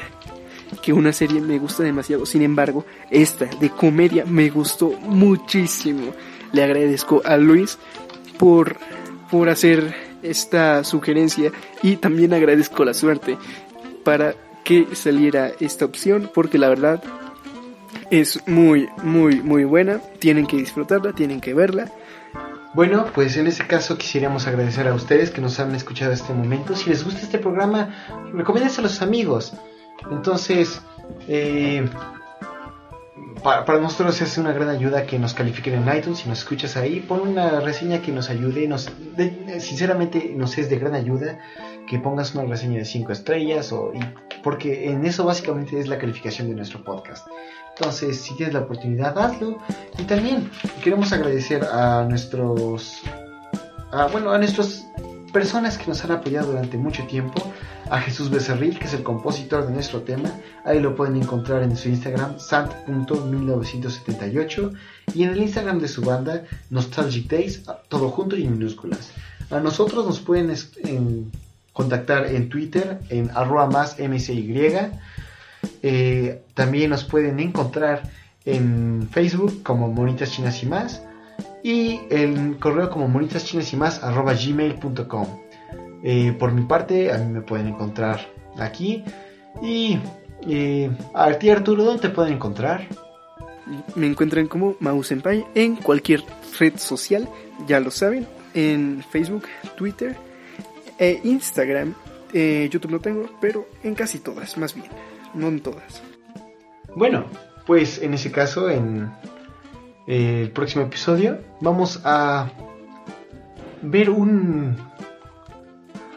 que una serie me gusta demasiado. Sin embargo, esta de comedia me gustó muchísimo. Le agradezco a Luis por, por hacer esta sugerencia y también agradezco la suerte para que saliera esta opción porque la verdad es muy, muy, muy buena. Tienen que disfrutarla, tienen que verla. Bueno, pues en ese caso quisiéramos agradecer a ustedes que nos han escuchado este momento. Si les gusta este programa, recomiéndenselo a sus amigos. Entonces, eh, para, nosotros es una gran ayuda que nos califiquen en iTunes. Si nos escuchas ahí, pon una reseña que nos ayude. Nos, sinceramente, nos es de gran ayuda que pongas una reseña de 5 estrellas. O, porque en eso básicamente es la calificación de nuestro podcast. Entonces, si tienes la oportunidad, hazlo. Y también queremos agradecer a nuestros, bueno, a nuestras personas que nos han apoyado durante mucho tiempo. A Jesús Becerril, que es el compositor de nuestro tema. Ahí lo pueden encontrar en su Instagram, sant.1978. y en el Instagram de su banda, Nostalgic Days, todo junto y en minúsculas. A nosotros nos pueden contactar en Twitter, en arroba más. Eh, también nos pueden encontrar en Facebook como Monitas Chinas y más y el correo como monitas chinas y más. Eh, por mi parte, a mí me pueden encontrar aquí. Y eh, a ti, Arturo, ¿dónde te pueden encontrar? Me encuentran como Mausenpai en cualquier red social, ya lo saben, en Facebook, Twitter e Instagram. YouTube no tengo, pero en casi todas, más bien, no en todas. Bueno, pues en ese caso, en eh, el próximo episodio vamos a ver un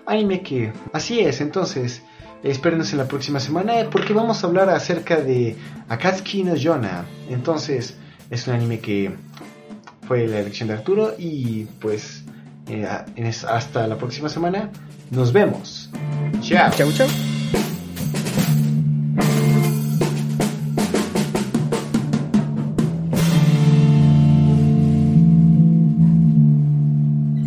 anime que así es entonces espérenos en la próxima semana porque vamos a hablar acerca de Akatsuki no Yona. Entonces es un anime que fue la elección de Arturo y pues eh, hasta la próxima semana nos vemos. Chao. Chao chao